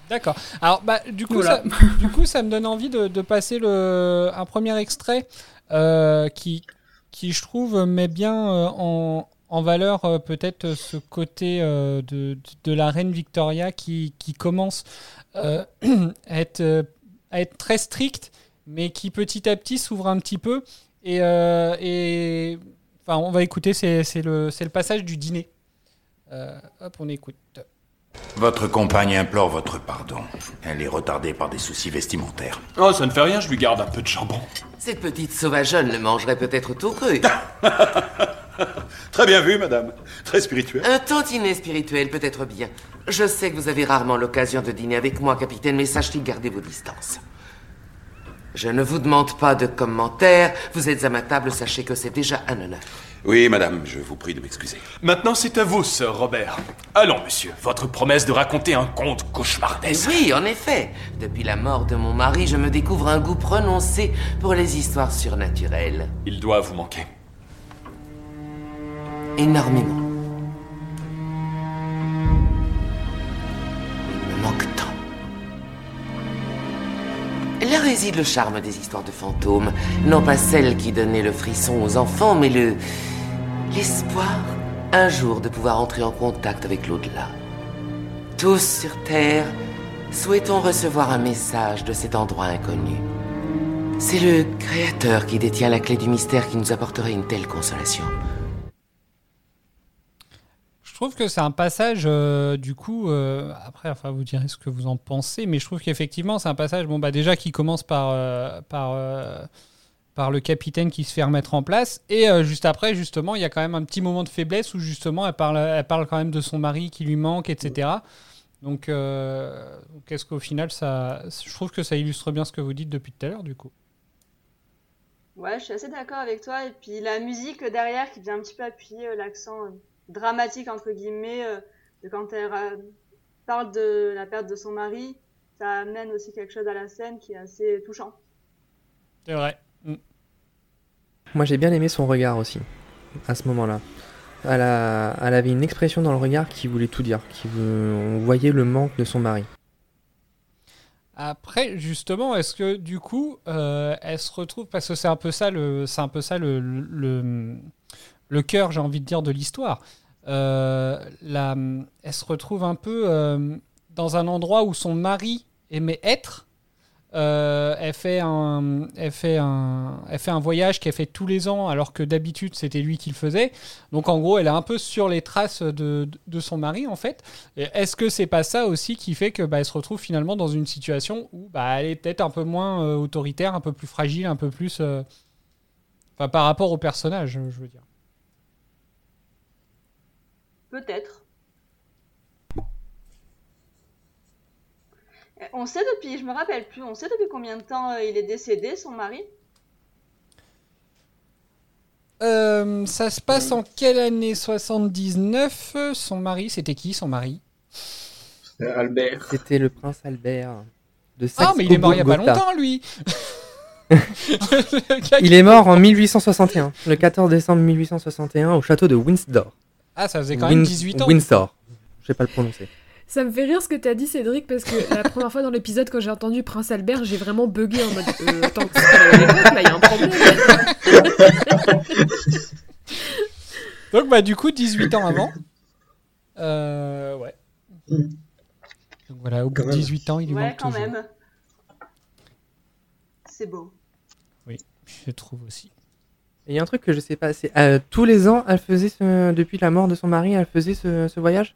D'accord. Alors, bah, du, coup, Voilà. ça, du coup, ça me donne envie de, de passer le, un premier extrait euh, qui, qui, je trouve, met bien euh, en, en valeur euh, peut-être ce côté euh, de, de la reine Victoria qui, qui commence à, être, à être très stricte, mais qui petit à petit s'ouvre un petit peu. Et, et enfin, on va écouter, c'est le, le passage du dîner. Hop, on écoute. Votre compagne implore votre pardon. Elle est retardée par des soucis vestimentaires. Oh, ça ne fait rien, je lui garde un peu de jambon. Cette petite sauvageonne le mangerait peut-être tout cru. Très bien vu, madame. Très spirituel. Un tantinet spirituel peut être bien. Je sais que vous avez rarement l'occasion de dîner avec moi, capitaine, mais sachez garder vos distances. Je ne vous demande pas de commentaires. Vous êtes à ma table, sachez que c'est déjà un honneur. Oui, madame, je vous prie de m'excuser. Maintenant, c'est à vous, Sir Robert. Allons, monsieur, votre promesse de raconter un conte cauchemardesque. oui, en effet. Depuis la mort de mon mari, je me découvre un goût prononcé pour les histoires surnaturelles. Il doit vous manquer. Énormément. Là réside le charme des histoires de fantômes. Non pas celles qui donnaient le frisson aux enfants, mais le. l'espoir, un jour, de pouvoir entrer en contact avec l'au-delà. Tous sur Terre, souhaitons recevoir un message de cet endroit inconnu. C'est le Créateur qui détient la clé du mystère qui nous apporterait une telle consolation. Je trouve que c'est un passage, euh, du coup, euh, après, enfin, vous direz ce que vous en pensez, mais je trouve qu'effectivement, c'est un passage, bon, bah, déjà, qui commence par, euh, par, par le capitaine qui se fait remettre en place, et juste après, justement, il y a quand même un petit moment de faiblesse où, justement, elle parle, elle parle quand même de son mari qui lui manque, etc. Donc, euh, donc est-ce qu'au final, ça, je trouve que ça illustre bien ce que vous dites depuis tout à l'heure, du coup. Ouais, je suis assez d'accord avec toi. Et puis la musique derrière qui vient un petit peu appuyer l'accent dramatique, entre guillemets, euh, de quand elle euh, parle de la perte de son mari, ça amène aussi quelque chose à la scène qui est assez touchant. C'est vrai. Mm. Moi j'ai bien aimé son regard aussi, à ce moment-là. Elle, a- elle avait une expression dans le regard qui voulait tout dire, qui veut- on voyait le manque de son mari. Après, justement, est-ce que du coup, euh, elle se retrouve parce que c'est un peu ça le, c'est un peu ça le, le, le, le cœur, j'ai envie de dire, de l'histoire. Euh, elle se retrouve un peu euh, dans un endroit où son mari aimait être. Euh, elle, fait un, fait un, voyage qu'elle fait tous les ans alors que d'habitude c'était lui qui le faisait. Donc en gros elle est un peu sur les traces de, son mari en fait. Est-ce que c'est pas ça aussi qui fait que bah, se retrouve finalement dans une situation où bah, elle est peut-être un peu moins autoritaire, un peu plus fragile, un peu plus... Enfin par rapport au personnage je veux dire. Peut-être. Euh, On sait depuis, je me rappelle plus, on sait depuis combien de temps euh, il est décédé, son mari? Euh, ça se passe en quelle année? 79 Son mari, c'était qui son mari? Albert. C'était le prince Albert de Ah, mais il est mort il y a pas longtemps, lui Il est mort en 1861, le 14 décembre 1861 au château de Windsor. Ah, ça faisait quand même Win- 18 ans. Windsor. Je sais pas le prononcer. Ça me fait rire ce que t'as dit, Cédric, parce que la première fois dans l'épisode, quand j'ai entendu Prince Albert, j'ai vraiment bugué en mode euh, Attends, c'est même là, il y a un problème. Donc, bah, du coup, 18 ans avant. Euh, ouais. Donc voilà, au bout de 18 ans, il lui Ouais, manque quand toujours. même. C'est beau. Oui, je trouve aussi. Et il y a un truc que je sais pas, c'est euh, tous les ans, elle faisait ce- depuis la mort de son mari, elle faisait ce, ce voyage?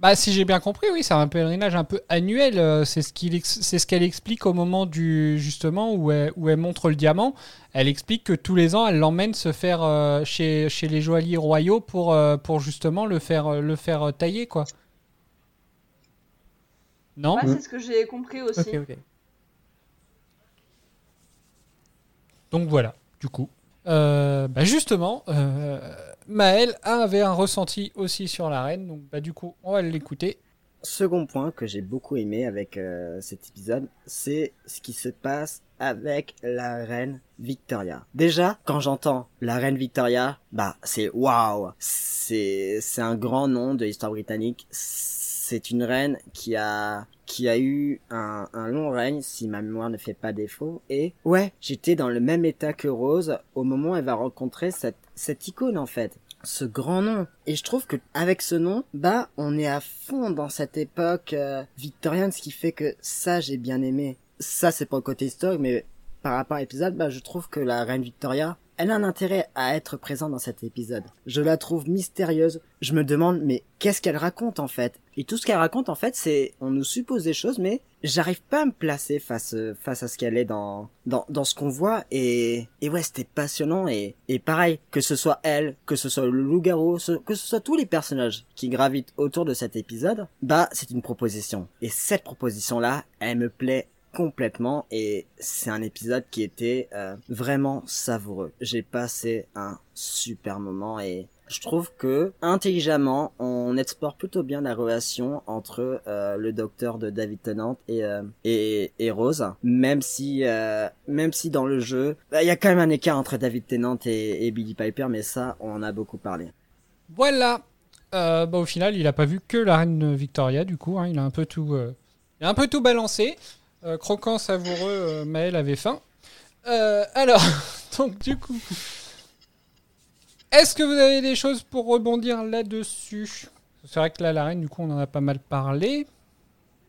Bah, si j'ai bien compris, oui, c'est un pèlerinage un peu annuel. euh, C'est ce ex- c'est ce qu'elle explique au moment du justement où elle, où elle montre le diamant. Elle explique que tous les ans, elle l'emmène se faire euh, chez, chez les joailliers royaux pour, euh, pour justement le faire le faire tailler quoi. Non? Ouais, c'est ce que j'ai compris aussi. Donc voilà, du coup. Euh, bah justement, euh, Maël avait un ressenti aussi sur la reine, donc bah du coup, on va l'écouter. Second point que j'ai beaucoup aimé avec euh, cet épisode, c'est ce qui se passe avec la reine Victoria. Déjà, quand j'entends la reine Victoria, bah c'est waouh, c'est c'est un grand nom de l'histoire britannique. C'est une reine qui a qui a eu un, un long règne, si ma mémoire ne fait pas défaut. Et ouais, j'étais dans le même état que Rose au moment où elle va rencontrer cette cette icône en fait ce grand nom. Et je trouve que avec ce nom, bah, on est à fond dans cette époque euh, victorienne, ce qui fait que ça, j'ai bien aimé. Ça, c'est pour le côté historique, mais par rapport à l'épisode, bah, je trouve que la reine Victoria, elle a un intérêt à être présente dans cet épisode. Je la trouve mystérieuse. Je me demande, mais qu'est-ce qu'elle raconte en fait? Et tout ce qu'elle raconte en fait, c'est, on nous suppose des choses, mais j'arrive pas à me placer face face à ce qu'elle est dans dans dans ce qu'on voit. Et et ouais, c'était passionnant et et pareil que ce soit elle, que ce soit le loup-garou, que ce soit tous les personnages qui gravitent autour de cet épisode, bah c'est une proposition. Et cette proposition là, elle me plaît complètement et c'est un épisode qui était euh, vraiment savoureux. J'ai passé un super moment et je trouve que intelligemment on explore plutôt bien la relation entre euh, le docteur de David Tennant et euh, et, et Rose même si euh, même si dans le jeu bah, il y a quand même un écart entre David Tennant et, et Billy Piper mais ça on en a beaucoup parlé. Voilà. Bah, au final, il a pas vu que la reine Victoria, du coup. hein, il a un peu tout, il a un peu tout balancé. Croquant, savoureux, Maël avait faim. Alors, donc du coup, est-ce que vous avez des choses pour rebondir là-dessus? C'est vrai que là, la reine, du coup, on en a pas mal parlé.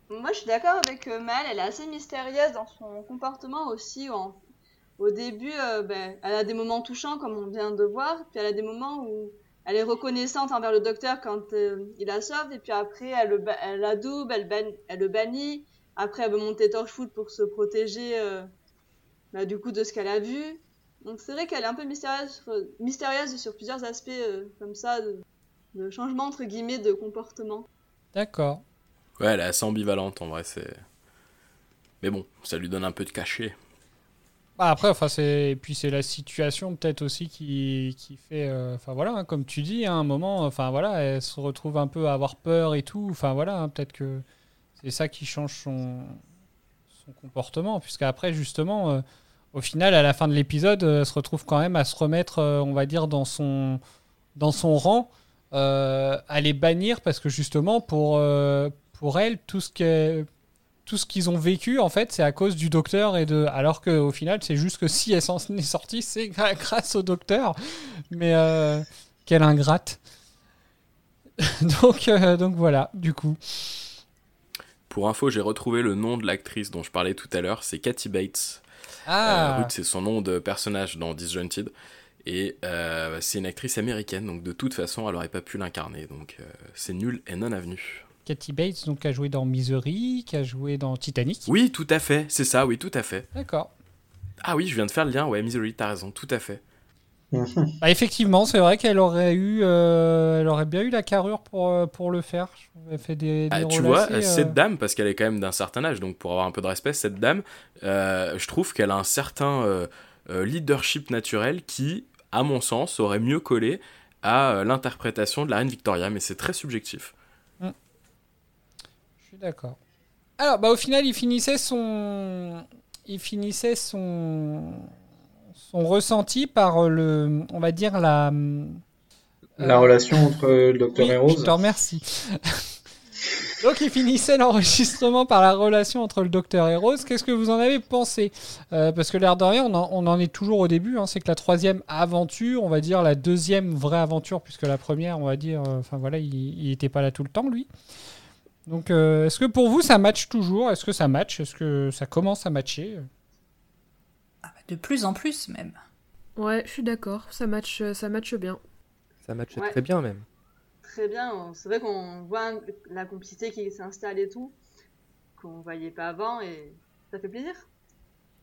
Moi, je suis d'accord avec euh, Mal, elle est assez mystérieuse dans son comportement aussi. Au début, euh, ben, elle a des moments touchants, comme on vient de voir, puis elle a des moments où elle est reconnaissante envers le docteur quand euh, il la sauve, et puis après, elle, le elle l'adoube, elle, ban- elle le bannit. Après, elle veut monter Torchwood pour se protéger bah, du coup de ce qu'elle a vu. Donc c'est vrai qu'elle est un peu mystérieuse, sur- mystérieuse sur plusieurs aspects euh, comme ça, de, de changement entre guillemets de comportement. D'accord. Ouais, elle est assez ambivalente en vrai, c'est. Mais bon, ça lui donne un peu de cachet. Bah, après, enfin, c'est et puis c'est la situation peut-être aussi qui, qui fait, euh, enfin voilà, hein, comme tu dis, à un moment, enfin voilà, elle se retrouve un peu à avoir peur et tout. Enfin voilà, hein, peut-être que c'est ça qui change son, son comportement, puisqu'après justement, euh, au final, à la fin de l'épisode, euh, se retrouve quand même à se remettre, euh, on va dire, dans son dans son rang, euh, à les bannir parce que justement pour euh, pour elle, tout ce qu'ils ont vécu, en fait, c'est à cause du docteur et de. Alors qu'au final, c'est juste que si elle s'en est sortie, c'est grâce au docteur. Mais quelle ingrate. donc, donc voilà, du coup. Pour info, j'ai retrouvé le nom de l'actrice dont je parlais tout à l'heure, c'est Kathy Bates. Ah. Euh, Ruth, c'est son nom de personnage dans Disjointed. Et euh, c'est une actrice américaine, donc de toute façon, elle aurait pas pu l'incarner. Donc euh, c'est nul et non avenu. Kathy Bates, donc, qui a joué dans Misery, qui a joué dans Titanic. Oui, tout à fait, c'est ça, oui, tout à fait. D'accord. Ah oui, je viens de faire le lien, ouais, Misery, t'as raison, tout à fait. Bah, effectivement, c'est vrai qu'elle aurait eu, euh, elle aurait bien eu la carrure pour, euh, pour le faire. Elle fait des, Ah, des tu rôles vois, assez, euh, cette dame, parce qu'elle est quand même d'un certain âge, donc pour avoir un peu de respect, cette dame, euh, je trouve qu'elle a un certain euh, leadership naturel qui, à mon sens, aurait mieux collé à l'interprétation de la reine Victoria, mais c'est très subjectif. Je suis d'accord. Alors, bah, au final, il finissait son, il finissait son, son ressenti par euh, le, on va dire la, La relation entre le docteur Oui, et Rose. Je te remercie. Donc il finissait l'enregistrement par la relation entre le docteur et Rose. Qu'est-ce que vous en avez pensé? Euh, Parce que l'air de rien, on en, on en est toujours au début. hein. C'est que la troisième aventure, on va dire la deuxième vraie aventure, puisque la première, on va dire, euh, enfin voilà, il n'était pas là tout le temps, lui. Donc euh, est-ce que pour vous ça match toujours? Est-ce que ça match Est-ce que ça commence à matcher? De plus en plus, même. Ouais, je suis d'accord, ça match, ça match bien. Ça matche Ouais. très bien même. Très bien, on- c'est vrai qu'on voit la complicité qui s'installe et tout, qu'on voyait pas avant, et ça fait plaisir.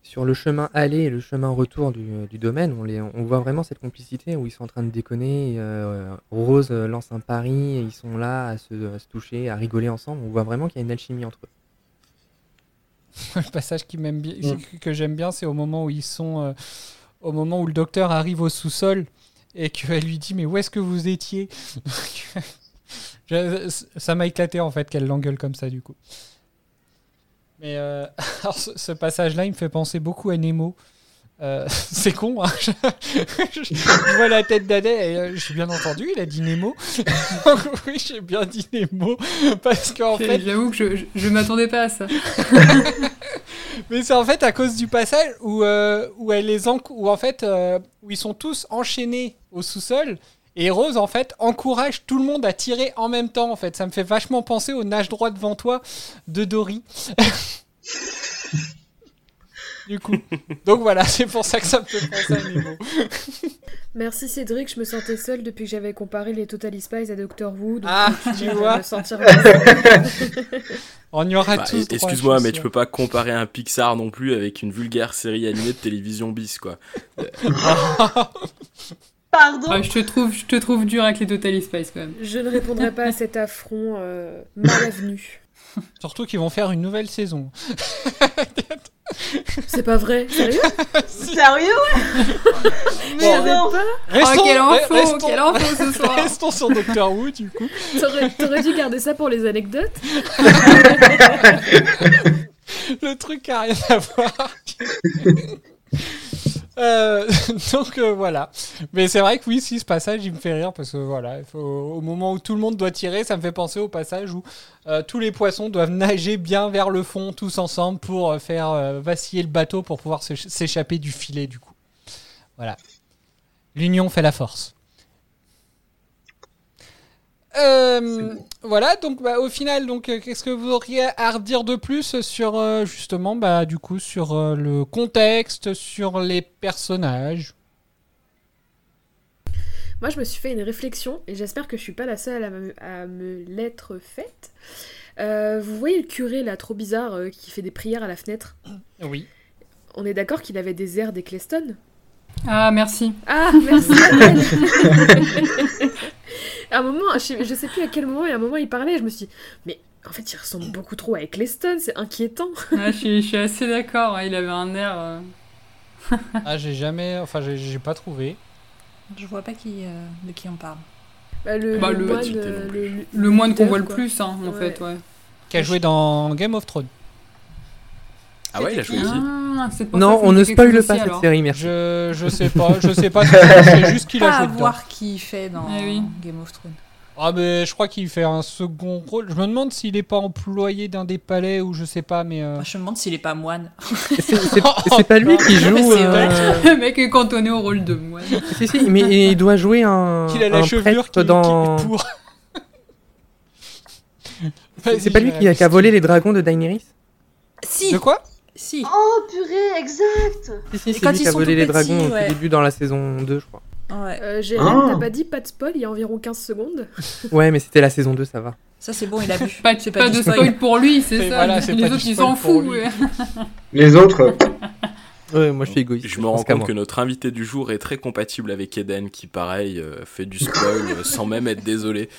Sur le chemin aller et le chemin retour du, du domaine, on, les, on voit vraiment cette complicité où ils sont en train de déconner. euh, Rose euh, lance un pari et ils sont là à se, à se toucher, à rigoler ensemble. On voit vraiment qu'il y a une alchimie entre eux. le passage qui m'aime bien, Mm. que j'aime bien, c'est au moment où ils sont, euh, au moment où le docteur arrive au sous-sol et qu'elle lui dit mais où est-ce que vous étiez? Je- Ça m'a éclaté en fait qu'elle l'engueule comme ça du coup. Mais euh, alors, ce, ce passage-là, il me fait penser beaucoup à Nemo. Euh, c'est con, hein je, je- je vois la tête d'Adèle et euh, j'ai bien entendu, il a dit Nemo. oui, j'ai bien dit Nemo parce qu'en fait, J'avoue que je, je, je m'attendais pas à ça. Mais c'est en fait à cause du passage où, euh, où elle les en... où en fait euh, où ils sont tous enchaînés au sous-sol et Rose en fait encourage tout le monde à tirer en même temps en fait. Ça me fait vachement penser au nage droit devant toi de Dory. Du coup. Donc voilà, c'est pour ça que ça me fait penser à Nemo. Merci Cédric, je me sentais seule depuis que j'avais comparé les Totally Spies à Doctor Who. donc Ah, tu vois. me sentir. On y aura Bah, tous. Excuse-moi, mais tu peux pas comparer un Pixar non plus avec une vulgaire série animée de télévision bis, quoi. Pardon Ah, je, te trouve, je te trouve dur avec les Total Spice quand même. Je ne répondrai pas à cet affront euh, mal avenu. Surtout qu'ils vont faire une nouvelle saison. C'est pas vrai, sérieux? Sérieux ouais? Mais Bon, non Restons, Oh, quelle info, restons- quelle info ce soir. Restons sur Doctor Who du coup. T'aurais t'aurais dû garder ça pour les anecdotes le truc a rien à voir. Euh, donc euh, voilà. Mais c'est vrai que oui, si ce passage il me fait rire parce que voilà, au moment où tout le monde doit tirer, ça me fait penser au passage où euh, tous les poissons doivent nager bien vers le fond tous ensemble pour faire vaciller le bateau pour pouvoir s'éch- s'échapper du filet du coup. Voilà. L'union fait la force. Euh, voilà, donc bah, au final, donc euh, qu'est-ce que vous auriez à redire de plus sur euh, justement, bah du coup, sur euh, le contexte, sur les personnages? Moi, je me suis fait une réflexion et j'espère que je suis pas la seule à me, à me l'être faite. Euh, vous voyez le curé là, trop bizarre, euh, qui fait des prières à la fenêtre? Oui. On est d'accord qu'il avait des airs d'Eccleston? Ah, merci. Ah, merci. À un moment, je sais, je sais plus à quel moment, et à un moment il parlait, et je me suis dit, mais en fait il ressemble beaucoup trop à Eccleston, c'est inquiétant. Je, suis, je suis assez d'accord, hein, il avait un air. euh, Ah, j'ai jamais, enfin, j'ai- j'ai pas trouvé. Je vois pas qui, euh, de qui on parle. Bah, le, Bah, le le- moine, Pas tilté euh, le, le- Le moine qu'on voit le plus, hein, en Ouais. fait, ouais. Qui a joué dans Game of Thrones. Ah ouais, il a joué Non, on ne chose pas cette série, merci. Je, je sais pas, je sais pas. Je sais juste qu'il a Pas joué dedans. voir qui il fait dans Eh. Game of Thrones. Ah mais je crois qu'il fait un second rôle. Je me demande s'il est pas employé d'un des palais ou je sais pas, mais. euh, je me demande s'il est pas moine. C'est pas lui qui joue. Euh, Le mec est cantonné au rôle de moine. Si, si, mais il doit jouer un, qu'il a la un chevelure qui, dans. qui est pour. C'est pas lui qui a, a volé les dragons de Daenerys? Si De quoi? Si Oh purée, exact Si, si, c'est quand lui qui a volé les petits, dragons au ouais. début dans la saison 2, je crois. Ouais. Euh, Ah. t'as pas dit pas de spoil, il y a environ 15 secondes. Ouais, mais c'était la saison 2, ça va. Ça, c'est bon, il a bu. Pas, pas, du de spoil pour lui, c'est ça. voilà, les pas autres, ils s'en foutent. ouais. Les autres, Ouais, moi je suis égoïste. Je me rends compte que notre invité du jour est très compatible avec Eden, qui pareil euh, fait du spoil euh, sans même être désolé.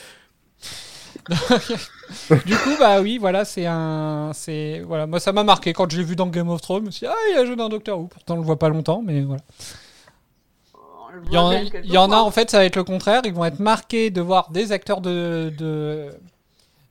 du coup, bah oui, voilà, c'est un, c'est voilà, moi ça m'a marqué quand je l'ai vu dans Game of Thrones. Je me suis dit, ah, il a joué dans Doctor Who. Pourtant, on le voit pas longtemps, mais voilà. Il y en, il y en a en fait, ça va être le contraire. Ils vont être marqués de voir des acteurs de, de,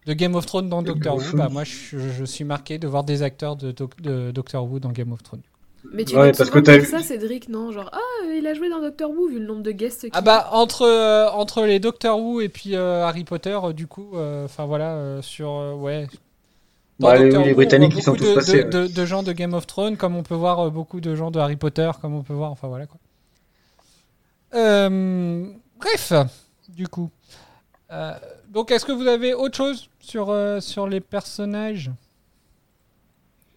de Game of Thrones dans Doctor Who. Bah, moi, je, je, suis marqué de voir des acteurs de, de Doctor Who dans Game of Thrones. Mais tu ouais, parce que as ça, Cédric, non Genre, ah, il a joué dans Doctor Who, vu le nombre de guests. Qui... Ah bah, entre, euh, entre les Doctor Who et puis euh, Harry Potter, euh, du coup, enfin voilà, sur. ouais. Bah, les, les Britanniques, ils sont tous de, passés. De, de, gens de Game of Thrones, comme on peut voir beaucoup de gens de Harry Potter, comme on peut voir, enfin voilà quoi. bref, du coup. donc, est-ce que vous avez autre chose sur, sur les personnages?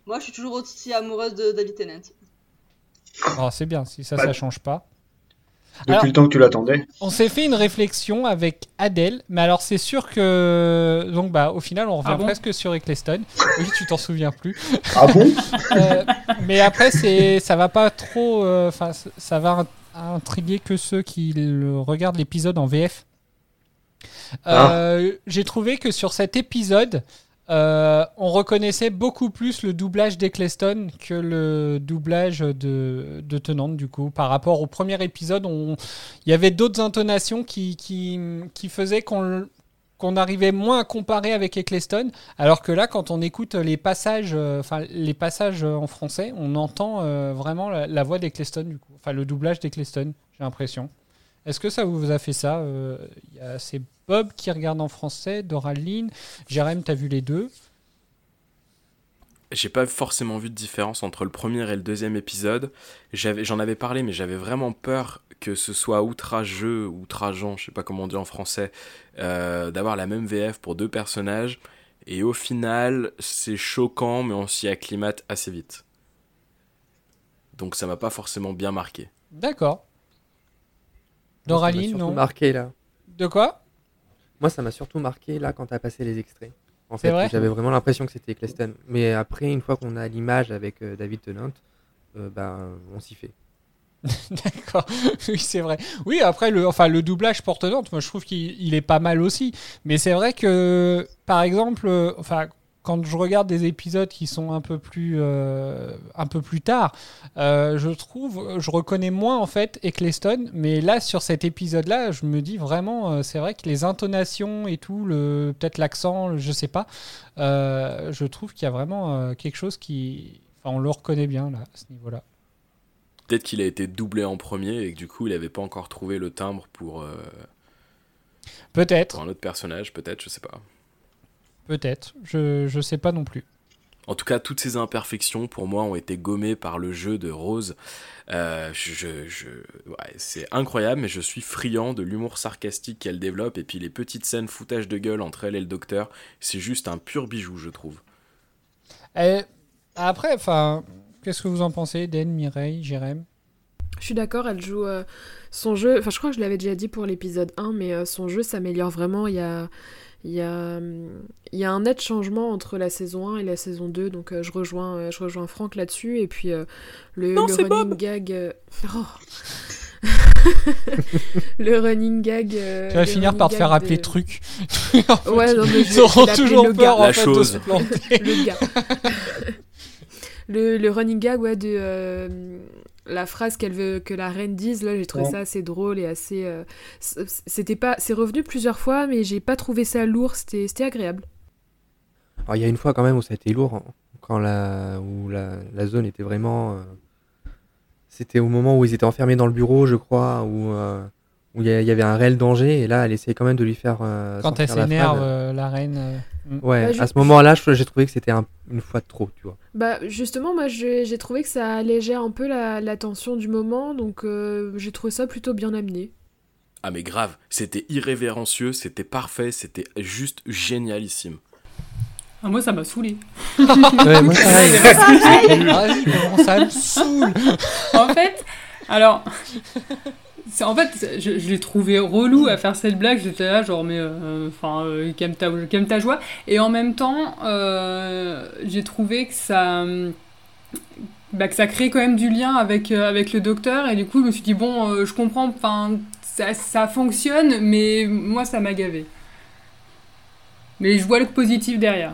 Moi, je suis toujours aussi amoureuse de David Tennant. Oh, c'est bien, si ça, ça change pas. Depuis le temps que tu l'attendais. On s'est fait une réflexion avec Adèle, mais alors c'est sûr que. Donc, bah, au final, on revient ah presque sur Eccleston. Oui, tu t'en souviens plus. Ah bon? Euh, Mais après, c'est, ça va pas trop. Euh, enfin, ça va intriguer que ceux qui regardent l'épisode en VF. Ah. Euh, j'ai trouvé que sur cet épisode, euh, on reconnaissait beaucoup plus le doublage d'Eccleston que le doublage de, de Tenante, du coup. Par rapport au premier épisode, il y avait d'autres intonations qui, qui, qui faisaient qu'on qu'on arrivait moins à comparer avec Eccleston, alors que là, quand on écoute les passages, euh, en français, on entend euh, vraiment la, voix d'Eccleston, du coup, enfin le doublage d'Eccleston, j'ai l'impression. Est-ce que ça vous a fait ça Bob qui regarde en français, Doraline. Jérém, t'as vu les deux? J'ai pas forcément vu de différence entre le premier et le deuxième épisode. J'en avais, parlé, mais j'avais vraiment peur que ce soit outrageux, outrageant, je sais pas comment on dit en français, euh, d'avoir la même VF pour deux personnages. Et au final, c'est choquant, mais on s'y acclimate assez vite. Donc ça m'a pas forcément bien marqué. D'accord. Doraline, non marqué là. De quoi? Moi, ça m'a surtout marqué là quand tu as passé les extraits. En fait, j'avais vraiment l'impression que c'était Eccleston. Mais après, une fois qu'on a l'image avec euh, David Tennant, euh, ben, on s'y fait. D'accord, oui c'est vrai. Oui après le, enfin le doublage Tennant, moi je trouve qu'il est pas mal aussi. Mais c'est vrai que par exemple, euh, enfin quand je regarde des épisodes qui sont un peu plus, euh, un peu plus tard, euh, je trouve, je reconnais moins en fait Eccleston, mais là sur cet épisode-là, je me dis vraiment, euh, c'est vrai que les intonations et tout, le, peut-être l'accent, je sais pas, je trouve qu'il y a vraiment quelque chose qui, enfin, on le reconnaît bien là à ce niveau-là. Peut-être qu'il a été doublé en premier et que du coup il n'avait pas encore trouvé le timbre pour. Peut-être. Pour un autre personnage, peut-être, je sais pas. Peut-être, je ne sais pas non plus. En tout cas, toutes ces imperfections, pour moi, ont été gommées par le jeu de Rose. Euh, je, je ouais, c'est incroyable, mais je suis friand de l'humour sarcastique qu'elle développe. Et puis les petites scènes foutage de gueule entre elle et le docteur, c'est juste un pur bijou, je trouve. Et après, enfin, qu'est-ce que vous en pensez, Den, Mireille, Jérém? Je suis d'accord, elle joue euh, son jeu. Enfin, je crois que je l'avais déjà dit pour l'épisode 1, mais euh, son jeu s'améliore vraiment. Il y a, il y a, il y a un net changement entre la saison 1 et la saison 2, donc euh, je, rejoins, euh, je rejoins Franck là-dessus. Et puis euh, le, running gag. Oh. le running gag. tu vas finir par te faire appeler truc. ouais, non, mais Ils auront toujours peur en fait, de se planter. le gars. le, le, running gag, ouais, de la phrase qu'elle veut que la reine dise là j'ai trouvé ça assez drôle et assez euh, c'était pas c'est revenu plusieurs fois mais j'ai pas trouvé ça lourd c'était agréable. Alors il y a une fois quand même où ça a été lourd hein, quand la où la, la zone était vraiment euh, c'était au moment où ils étaient enfermés dans le bureau je crois où où il y, avait un réel danger et là elle essayait quand même de lui faire quand elle s'énerve la reine Mm. Ouais, bah, à ce moment-là, j'ai trouvé que c'était une fois de trop, tu vois. Bah justement, moi j'ai trouvé que ça allégeait un peu la, tension du moment, donc euh, j'ai trouvé ça plutôt bien amené. Ah mais grave, c'était irrévérencieux, c'était parfait, c'était juste génialissime. Ah, moi ça m'a saoulé. ouais, moi ça me saoule. en fait, alors en fait, je, l'ai trouvé relou à faire cette blague. J'étais là, genre, mais euh, enfin, euh, calme, ta, joie? Et en même temps, euh, j'ai trouvé que ça. bah, que ça crée quand même du lien avec, euh, avec le docteur. Et du coup, je me suis dit, bon, je comprends, enfin, ça, fonctionne, mais moi, ça m'a gavé. Mais je vois le positif derrière.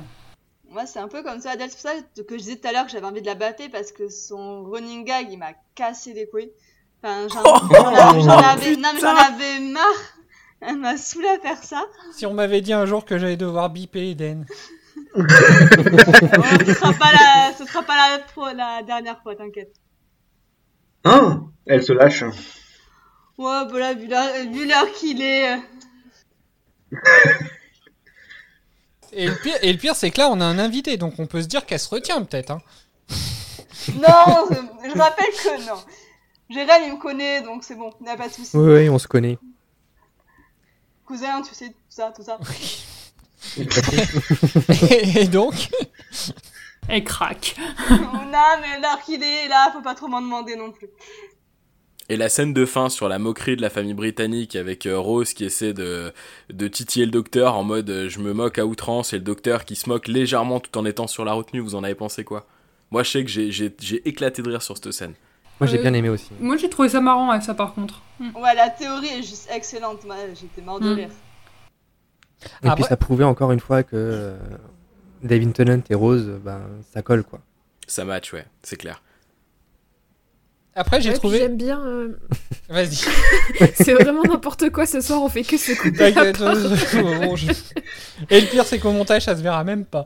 Moi, c'est un peu comme ça, Adèle. C'est ça que je disais tout à l'heure que j'avais envie de la battre parce que son running gag, il m'a cassé les couilles. Enfin, j'en j'en avais, j'en avais- non, mais j'en avais marre. Elle m'a saoulé à faire ça. Si on m'avait dit un jour que j'allais devoir biper Eden. Ce sera pas la, ce sera pas la, dernière fois, t'inquiète. Hein? Elle se lâche. Ouais, bah là, vu l'heure vu l'heure qu'il est. euh, Et le pire, et le pire, c'est que là, on a un invité, donc on peut se dire qu'elle se retient peut-être. Hein. Non, je, je rappelle que non. Jérém, il me connaît, donc c'est bon, il n'y a pas de souci. Oui, oui, on se connaît. Cousin, tu sais, tout ça, tout ça. et, donc? Elle craque. non, mais l'heure qu'il est là, faut pas trop m'en demander non plus. Et la scène de fin sur la moquerie de la famille britannique avec euh, Rose qui essaie de, de titiller le docteur en mode euh, je me moque à outrance et le docteur qui se moque légèrement tout en étant sur la retenue, vous en avez pensé quoi? Moi je sais que j'ai éclaté de rire sur cette scène. Moi, j'ai Euh, bien aimé aussi. Moi, j'ai trouvé ça marrant avec ça, par contre. Ouais, la théorie est juste excellente. Moi, j'étais mort de Mm. rire. Et puis, ça prouvait encore une fois que euh, David Tennant et Rose, ben, ça colle, quoi. Ça match, ouais, c'est clair. Après, j'ai Ouais, trouvé. J'aime bien. euh, Vas-y. c'est vraiment n'importe quoi ce soir, on fait que se couper la T'inquiète, parole. je- bon, je- Et le pire, c'est qu'au montage, ça se verra même pas.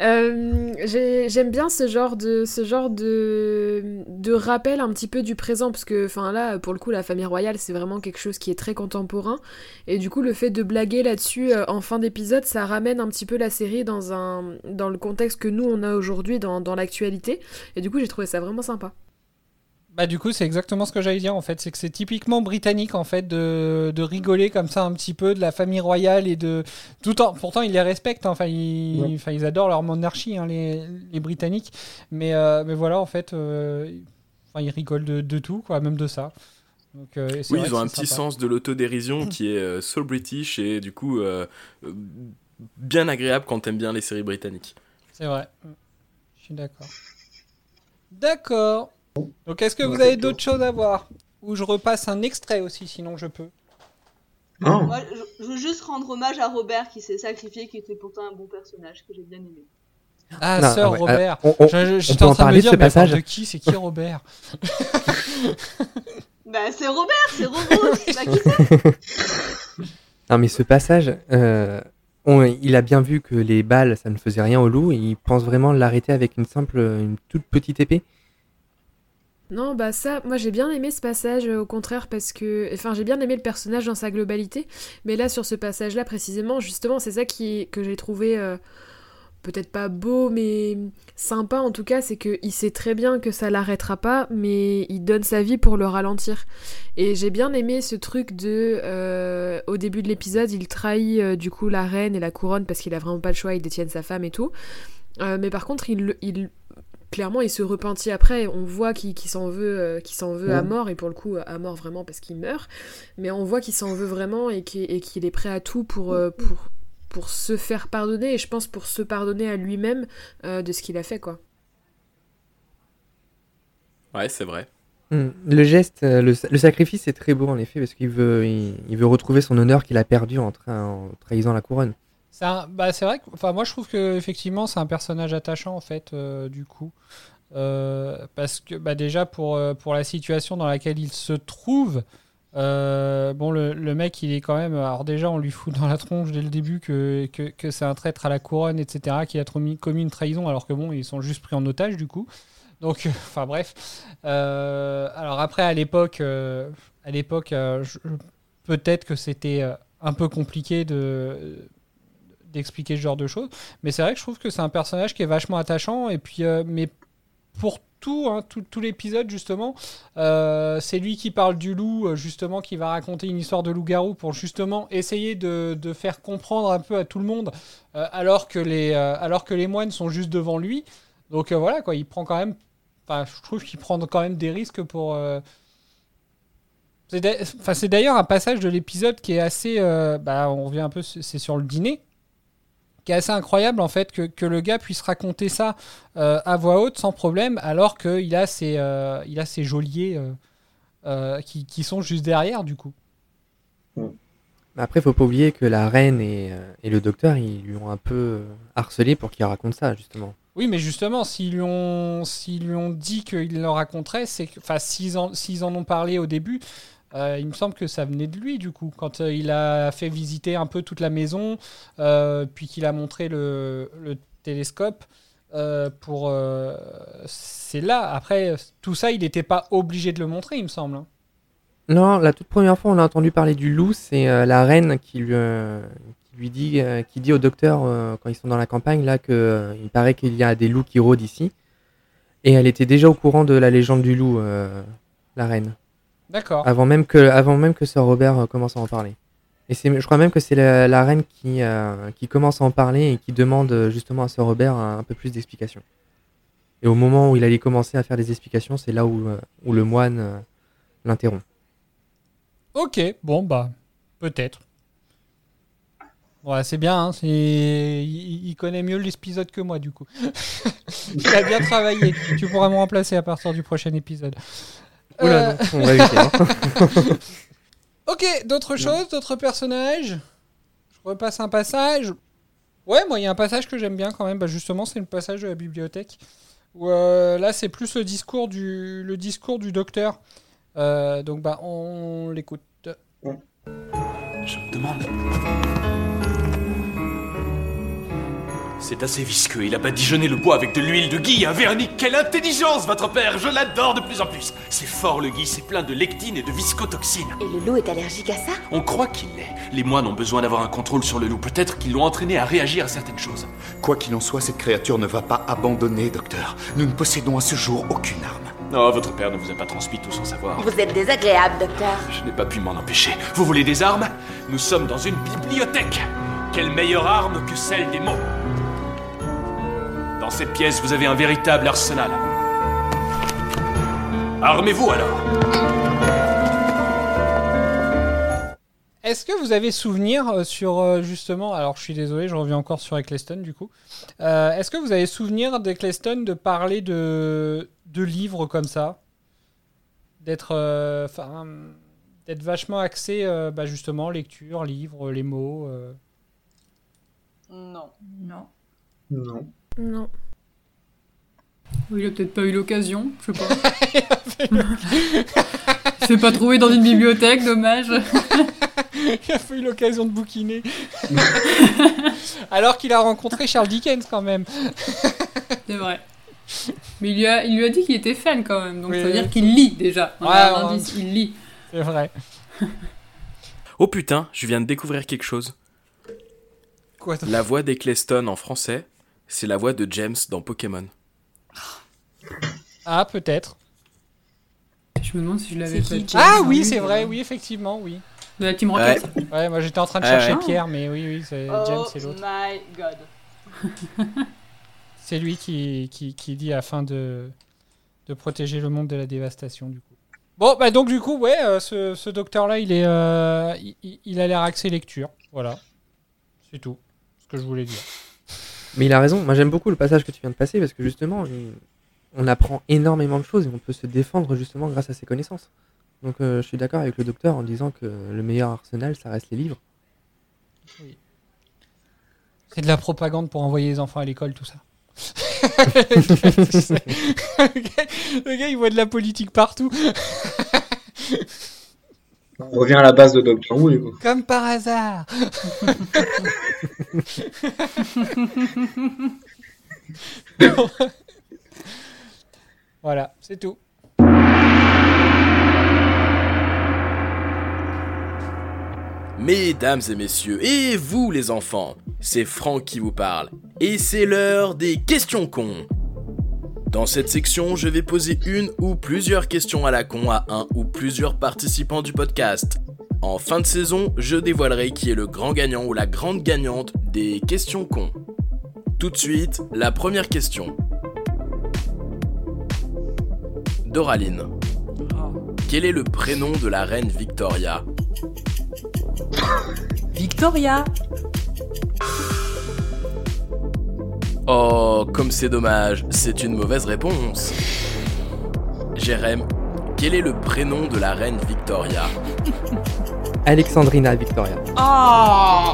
Euh, j'ai- J'aime bien ce genre de ce genre de, de rappel un petit peu du présent parce que enfin là pour le coup la famille royale c'est vraiment quelque chose qui est très contemporain et du coup le fait de blaguer là-dessus euh, en fin d'épisode ça ramène un petit peu la série dans un dans le contexte que nous on a aujourd'hui dans, dans l'actualité et du coup j'ai trouvé ça vraiment sympa. Bah du coup c'est exactement ce que j'allais dire en fait, c'est que c'est typiquement britannique en fait de, de rigoler comme ça un petit peu de la famille royale et de tout en pourtant ils les respectent hein. enfin ils, Ouais. enfin, ils adorent leur monarchie hein, les, les britanniques mais euh, mais voilà en fait euh, enfin ils rigolent de, de tout quoi même de ça. Donc, euh, Oui, ils ont un petit sympa. sens de l'autodérision qui est euh, so british et du coup bien agréable quand t'aimes bien les séries britanniques. C'est vrai. Je suis d'accord. D'accord. Donc est-ce que vous avez d'autres choses à voir Ou je repasse un extrait aussi sinon je peux? Oh. Moi, je, je veux juste rendre hommage à Robert qui s'est sacrifié, qui était pourtant un bon personnage que j'ai bien aimé. Ah, Non, sœur ouais, Robert. euh, on- on- Je- je- on J'étais peut en en train de parler me de dire, ce mais passage de qui C'est qui Robert? Bah, c'est Robert, c'est Roro, c'est pas qui c'est Non, mais ce passage, euh, on- il a bien vu que les balles, ça ne faisait rien au loup, et il pense vraiment l'arrêter avec une simple, une toute petite épée. Non, bah ça, moi j'ai bien aimé ce passage, euh, au contraire, parce que. Enfin, j'ai bien aimé le personnage dans sa globalité, mais là, sur ce passage-là, précisément, justement, c'est ça qui, que j'ai trouvé. euh, Peut-être pas beau, mais sympa en tout cas, c'est qu'il sait très bien que ça l'arrêtera pas, mais il donne sa vie pour le ralentir. Et j'ai bien aimé ce truc de. euh, au début de l'épisode, il trahit du coup la reine et la couronne parce qu'il a vraiment pas le choix, il détienne sa femme et tout. Mais par contre, il, il clairement il se repentit après on voit qu'il s'en veut euh, qu'il s'en veut à Ouais. mort et pour le coup à mort vraiment parce qu'il meurt mais on voit qu'il s'en veut vraiment et qu'il est prêt à tout pour euh, pour pour se faire pardonner et je pense pour se pardonner à lui-même euh, de ce qu'il a fait quoi Ouais, c'est vrai. Hmm, Le geste, le, le sacrifice est très beau en effet, parce qu'il veut, il, il veut retrouver son honneur qu'il a perdu en, tra- en trahissant la couronne. C'est bah, vrai que moi je trouve que effectivement c'est un personnage attachant en fait euh, du coup. Euh, parce que bah, déjà pour, euh, pour la situation dans laquelle il se trouve bon le, le mec il est quand même alors déjà on lui fout dans la tronche dès le début que, que, que c'est un traître à la couronne etc qui a commis, une trahison alors que bon ils sont juste pris en otage du coup. Donc enfin bref. Alors après à l'époque à l'époque peut-être que c'était un peu compliqué de d'expliquer ce genre de choses. Mais c'est vrai que je trouve que c'est un personnage qui est vachement attachant. Et puis, euh, mais pour tout, hein, tout, l'épisode, justement, euh, c'est lui qui parle du loup, euh, justement, qui va raconter une histoire de loup-garou pour justement essayer de, faire comprendre un peu à tout le monde, alors, que les, alors que les moines sont juste devant lui. Donc voilà, quoi, il prend quand même. Enfin, je trouve qu'il prend quand même des risques pour. c'est d'ailleurs un passage de l'épisode qui est assez. bah, on revient un peu, c'est sur le dîner. Qui est assez incroyable en fait que, que le gars puisse raconter ça euh, à voix haute sans problème alors qu'il a ses, euh, il a ses geôliers euh, qui, qui sont juste derrière du coup. Après, faut pas oublier que la reine et, et le docteur, ils lui ont un peu harcelé pour qu'il raconte ça, justement. Oui, mais justement, s'ils lui ont, s'ils lui ont dit qu'il le raconterait, c'est que, enfin, s'ils en, s'ils en ont parlé au début, il me semble que ça venait de lui, du coup, quand euh, il a fait visiter un peu toute la maison, euh, puis qu'il a montré le, le télescope. euh, pour, euh, c'est là. Après, tout ça, il n'était pas obligé de le montrer, il me semble. hein. Non, la toute première fois on a entendu parler du loup, c'est euh, la reine qui lui, euh, qui lui dit, euh, qui dit au docteur euh, quand ils sont dans la campagne là que euh, il paraît qu'il y a des loups qui rôdent ici. Et elle était déjà au courant de la légende du loup, euh, la reine. D'accord. Avant même que, avant même que Sir Robert euh, commence à en parler. Et c'est, je crois même que c'est la, la reine qui, euh, qui commence à en parler et qui demande euh, justement à Sir Robert un, un peu plus d'explications. Et au moment où il allait commencer à faire des explications, c'est là où, où le moine euh, l'interrompt. Ok, bon, bah, peut-être. Ouais, c'est bien, hein, il connaît mieux l'épisode que moi, du coup. il a bien travaillé. Tu pourras me remplacer à partir du prochain épisode. Oula, Euh, non, on va éviter, hein. ok, d'autres choses, d'autres personnages? Je repasse un passage. Ouais, moi, il y a un passage que j'aime bien quand même. Bah, justement, c'est le passage de la bibliothèque. Où, euh, là, c'est plus le discours du, le discours du docteur. Euh, donc, bah, on l'écoute. Je me demande. C'est assez visqueux. Il a badigeonné le bois avec de l'huile de gui, un vernis. Quelle intelligence, votre père Je l'adore de plus en plus. C'est fort le gui, c'est plein de lectine et de viscotoxine. Et le loup est allergique à ça? On croit qu'il l'est. Les moines ont besoin d'avoir un contrôle sur le loup. Peut-être qu'ils l'ont entraîné à réagir à certaines choses. Quoi qu'il en soit, cette créature ne va pas abandonner, docteur. Nous ne possédons à ce jour aucune arme. Non, votre père ne vous a pas transmis tout son savoir. Vous êtes désagréable, docteur. Je n'ai pas pu m'en empêcher. Vous voulez des armes? Nous sommes dans une bibliothèque. Quelle meilleure arme que celle des mots Dans cette pièce, vous avez un véritable arsenal. Armez-vous alors Est-ce que vous avez souvenir euh, sur euh, justement, alors je suis désolé, je reviens encore sur Eccleston du coup. Euh, Est-ce que vous avez souvenir d'Eccleston de parler de, de livres comme ça? D'être euh, enfin, d'être vachement axé euh, bah, justement lecture, livres, les mots. euh. Non. Non. Non. Non. Il a peut-être pas eu l'occasion, je sais pas. il s'est pas trouvé dans une bibliothèque, dommage. il a pas eu l'occasion de bouquiner. Alors qu'il a rencontré Charles Dickens quand même. C'est vrai. Mais il lui a, il lui a dit qu'il était fan quand même, donc Oui, ça veut dire qu'il lit déjà. On a Ouais, un ouais. indice, il lit. C'est vrai. Oh putain, je viens de découvrir quelque chose. Quoi La voix d'Eccleston en français, c'est la voix de James dans Pokémon. Ah, peut-être. Je me demande si je l'avais fait. Ah oui, c'est vrai, oui, effectivement, oui. De la Team Rocket Ouais, moi j'étais en train de chercher ouais. Pierre, mais oui, oui, c'est James, Oh c'est l'autre. my god. C'est lui qui, qui, qui dit afin de, de protéger le monde de la dévastation, du coup. Bon, bah donc du coup, ouais, euh, ce, ce docteur-là, il est, euh, il a l'air axé lecture. Voilà. C'est tout ce que je voulais dire. Mais il a raison. Moi, j'aime beaucoup le passage que tu viens de passer parce que justement, on apprend énormément de choses et on peut se défendre justement grâce à ses connaissances. Donc, euh, je suis d'accord avec le docteur en disant que le meilleur arsenal, ça reste les livres. C'est de la propagande pour envoyer les enfants à l'école, tout ça. le, gars, le gars, il voit de la politique partout. On revient à la base de Doctor Who, du coup. Comme par hasard. voilà, c'est tout. Mesdames et messieurs, et vous les enfants, c'est Franck qui vous parle. Et c'est l'heure des questions cons. Dans cette section, je vais poser une ou plusieurs questions à la con à un ou plusieurs participants du podcast. En fin de saison, je dévoilerai qui est le grand gagnant ou la grande gagnante des questions cons. Tout de suite, la première question. Doraline. Quel est le prénom de la reine Victoria? Victoria Oh, comme c'est dommage, c'est une mauvaise réponse. Jérém, quel est le prénom de la reine Victoria? Alexandrina Victoria. Oh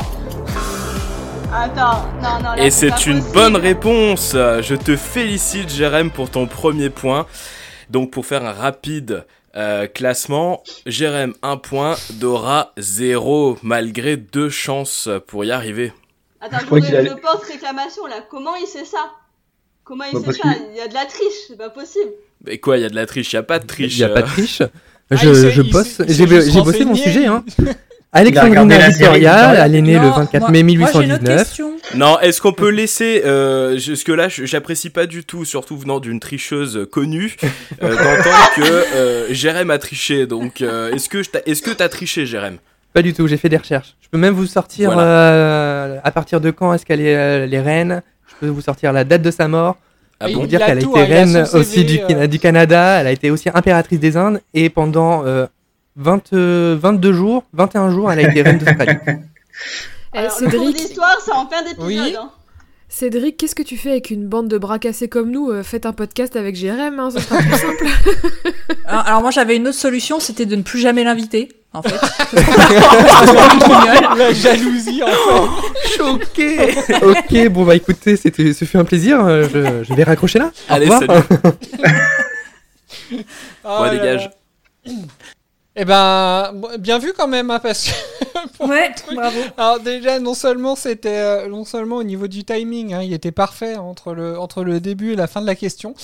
Attends, non, non. là, Et c'est une possible. bonne réponse. Je te félicite, Jérém, pour ton premier point. Donc, pour faire un rapide euh, classement, Jérém 1 point, Dora 0, malgré deux chances pour y arriver. Attends, Je crois je, qu'il a- je porte réclamation là. Comment il sait ça? Comment il Bah, sait ça? Il y a de la triche, c'est pas possible. Mais quoi, il y a de la triche? Il n'y a pas de triche. Il n'y a pas de euh. triche. Ah, je il bosse. J'ai bossé mon sujet. Hein. Alexandrina Victoria, elle est née le Non, 24 moi- mai Moi, j'ai une autre 1819. question. Non, est-ce qu'on peut laisser, euh, je- parce que là, je- j'apprécie pas du tout, surtout venant d'une tricheuse connue, euh, d'entendre que euh, Jérém a triché. Donc, euh, est-ce que est-ce que t'as triché, Jérém? Pas du tout, j'ai fait des recherches. Je peux même vous sortir Voilà. euh, à partir de quand est-ce qu'elle est euh, les reines. Je peux vous sortir la date de sa mort. Ah pour bon dire Il a qu'elle a été hein, a reine aussi du, euh. du Canada. Elle a été aussi impératrice des Indes et pendant euh, 20, euh, 22 jours, 21 jours, elle a été reine d'Australie. Eh, Alors, le cours Cédric, d'histoire, c'est en fin d'épisode. Oui. hein. Cédric, qu'est-ce que tu fais avec une bande de bras cassés comme nous Faites un podcast avec Jérém, hein, ce sera plus simple. Alors, alors moi j'avais une autre solution, c'était de ne plus jamais l'inviter, en fait. La jalousie, en fait. Choqué Ok, bon bah écoutez, c'était, ce fut un plaisir. euh, Je, je vais raccrocher là. Au Allez, revoir. salut. Oh Ouais, là dégage. Eh ben, bien vu quand même, hein, parce que. Ouais, bravo. Alors déjà, non seulement c'était, euh, non seulement au niveau du timing, hein, il était parfait entre le entre le début et la fin de la question.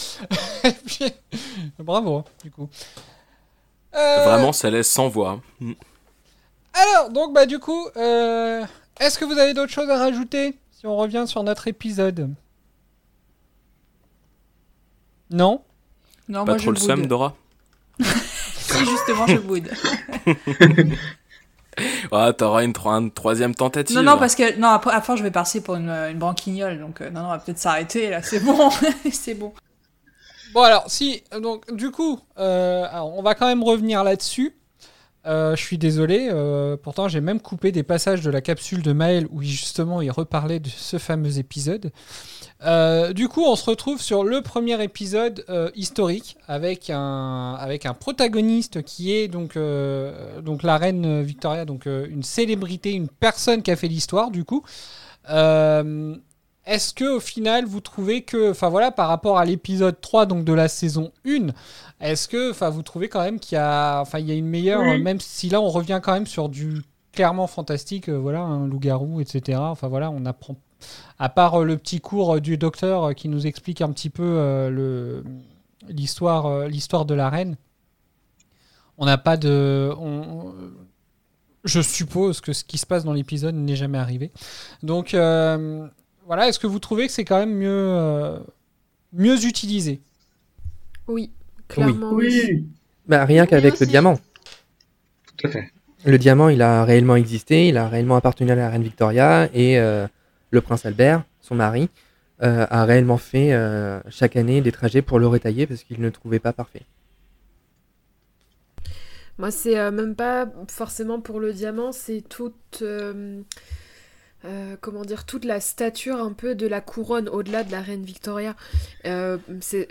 Et puis, bravo, hein, du coup. Euh, Vraiment, ça laisse sans voix. Mm. Alors, donc bah du coup, euh, est-ce que vous avez d'autres choses à rajouter si on revient sur notre épisode? Non? Non, Pas moi trop je le seum. Dora? Si, justement, je boude. Ouais, t'auras une, tro- une troisième tentative. Non, non, parce que non, après, après je vais passer pour une, une branquignole, donc euh, non, non, on va peut-être s'arrêter là, c'est bon, c'est bon. Bon alors, si, donc du coup, euh, on va quand même revenir là-dessus. Euh, je suis désolé, euh, pourtant j'ai même coupé des passages de la capsule de Maël où justement il reparlait de ce fameux épisode. Du coup, on se retrouve sur le premier épisode historique avec un, protagoniste qui est donc, donc la reine Victoria, donc une célébrité, une personne qui a fait l'histoire du coup. Est-ce que au final vous trouvez que, enfin voilà, par rapport à l'épisode 3 donc de la saison 1, est-ce que, enfin vous trouvez quand même qu'il y a, enfin il y a une meilleure, Oui. même si là on revient quand même sur du clairement fantastique, euh, voilà, un loup-garou, etc. Enfin voilà, on apprend, à part euh, le petit cours euh, du docteur qui nous explique un petit peu euh, le l'histoire, euh, l'histoire de la reine. On n'a pas de, on- je suppose que ce qui se passe dans l'épisode n'est jamais arrivé. Donc euh, voilà, est-ce que vous trouvez que c'est quand même mieux, euh, mieux utilisé? Oui, clairement. Oui, Bah, rien qu'avec le diamant. tout à fait. Le diamant, il a réellement existé, il a réellement appartenu à la reine Victoria et euh, le prince Albert, son mari, euh, a réellement fait euh, chaque année des trajets pour le retailler parce qu'il ne le trouvait pas parfait. Moi, c'est euh, même pas forcément pour le diamant, c'est toute. Euh, comment dire, toute la stature un peu de la couronne au-delà de la reine Victoria. Euh,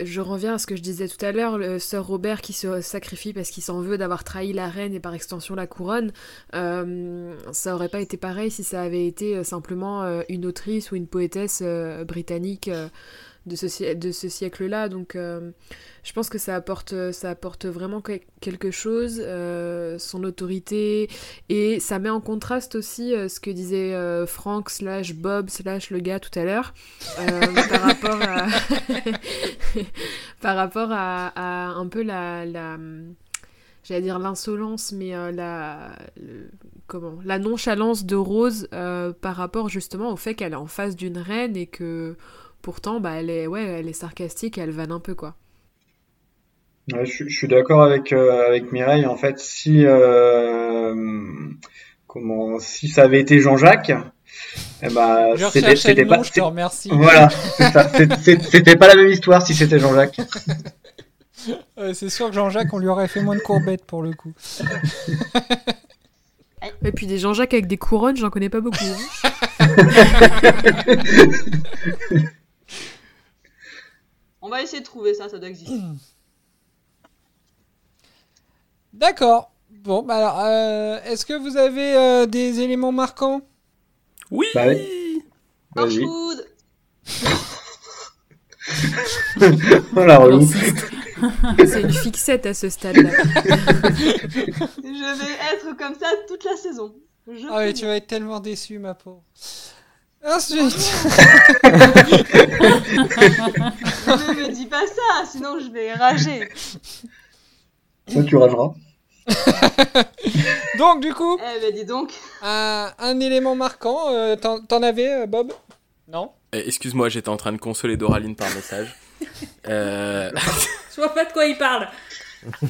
je reviens à ce que je disais tout à l'heure, le Sir Robert qui se sacrifie parce qu'il s'en veut d'avoir trahi la reine et par extension la couronne. Euh, ça aurait pas été pareil si ça avait été simplement une autrice ou une poétesse britannique de ce, siè- de ce siècle-là. Donc euh, je pense que ça apporte, ça apporte vraiment que- quelque chose, euh, son autorité, et ça met en contraste aussi euh, ce que disait Frank slash Bob slash le gars tout à l'heure, par rapport à... par rapport à, à un peu la... la J'allais dire l'insolence, mais euh, la, le- comment, la nonchalance de Rose euh, par rapport justement au fait qu'elle est en face d'une reine et que pourtant bah, elle, est, ouais, elle est sarcastique et elle vanne un peu quoi. Ouais, je, suis- je suis d'accord avec euh, avec Mireille. En fait, si euh, comment si ça avait été Jean-Jacques, eh ben Je c'était recherchais c'était le pas nom, je te remercie. voilà, c'est ça. C'est- c'est- C'était pas la même histoire si c'était Jean-Jacques. Euh, c'est sûr que Jean-Jacques, on lui aurait fait moins de courbettes pour le coup. Et puis des Jean-Jacques avec des couronnes, j'en connais pas beaucoup. hein. On va essayer de trouver ça, ça doit exister. D'accord. Bon, bah alors, euh, est-ce que vous avez euh, des éléments marquants? Oui Bah oui. Oh la relou. C'est une fixette à ce stade-là. Je vais être comme ça toute la saison. Je Ah oui, tu vas être tellement déçu, ma pauvre. Ensuite. ne me dis pas ça, sinon je vais rager. Ça, tu rageras. donc, du coup, Eh ben dis donc. un, un élément marquant, euh, t'en avais, euh, Bob? Non? Euh, Excuse-moi, j'étais en train de consoler Doraline par message. Euh, Je vois pas de quoi il parle.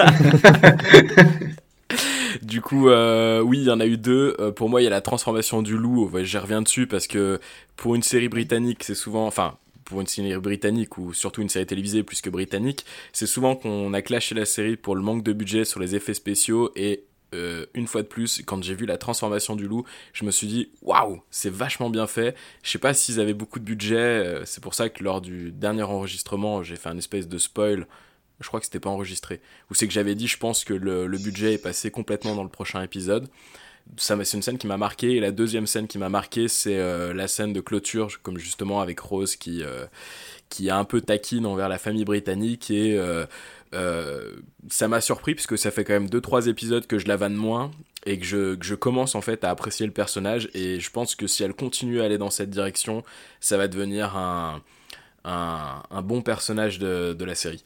du coup, euh, oui, il y en a eu deux. Euh, pour moi, il y a la transformation du loup. Ouais, J'y reviens dessus parce que pour une série britannique, c'est souvent, enfin, pour une série britannique ou surtout une série télévisée plus que britannique, c'est souvent qu'on a clashé la série pour le manque de budget sur les effets spéciaux et euh, une fois de plus, quand j'ai vu la transformation du loup, je me suis dit waouh, c'est vachement bien fait. Je sais pas s'ils avaient beaucoup de budget, c'est pour ça que lors du dernier enregistrement, j'ai fait un espèce de spoil. Je crois que c'était pas enregistré. Ou c'est que j'avais dit, je pense que le, budget est passé complètement dans le prochain épisode. Ça, c'est une scène qui m'a marqué. Et la deuxième scène qui m'a marqué, c'est euh, la scène de clôture, comme justement avec Rose qui, euh, qui est un peu taquine envers la famille britannique. Et euh, euh, ça m'a surpris, puisque ça fait quand même 2-3 épisodes que je la vanne moins. Et que je, que je commence en fait à apprécier le personnage. Et je pense que si elle continue à aller dans cette direction, ça va devenir un, un, un bon personnage de, de la série.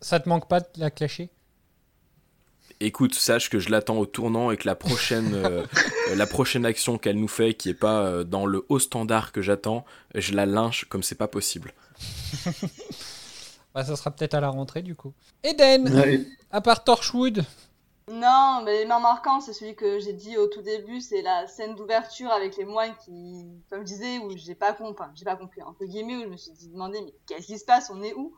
Ça te manque pas de la clasher? Écoute, sache que je l'attends au tournant et que la prochaine, euh, la prochaine action qu'elle nous fait, qui est pas euh, dans le haut standard que j'attends, je la lynche comme c'est pas possible. Bah, ça sera peut-être à la rentrée, du coup. Eden Ouais. À part Torchwood Non, mais l'élément marquant, c'est celui que j'ai dit au tout début, c'est la scène d'ouverture avec les moines qui, comme je disais, où j'ai pas compris, enfin, j'ai pas compris, entre guillemets, où je me suis dit, demandé, mais qu'est-ce qui se passe, on est où?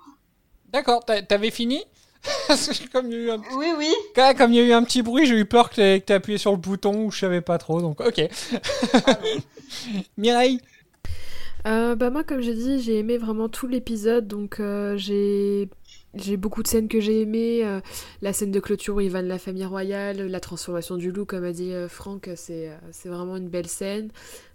D'accord, t'a- t'avais fini? Comme il y a eu un... Oui, oui. Quand comme il y a eu un petit bruit, j'ai eu peur que t'aies appuyé sur le bouton ou je savais pas trop, donc ok. Mireille? Euh, bah moi comme j'ai dit j'ai aimé vraiment tout l'épisode donc euh, j'ai j'ai beaucoup de scènes que j'ai aimées euh, la scène de clôture où il va de la famille royale la transformation du loup comme a dit euh, Franck c'est euh, c'est vraiment une belle scène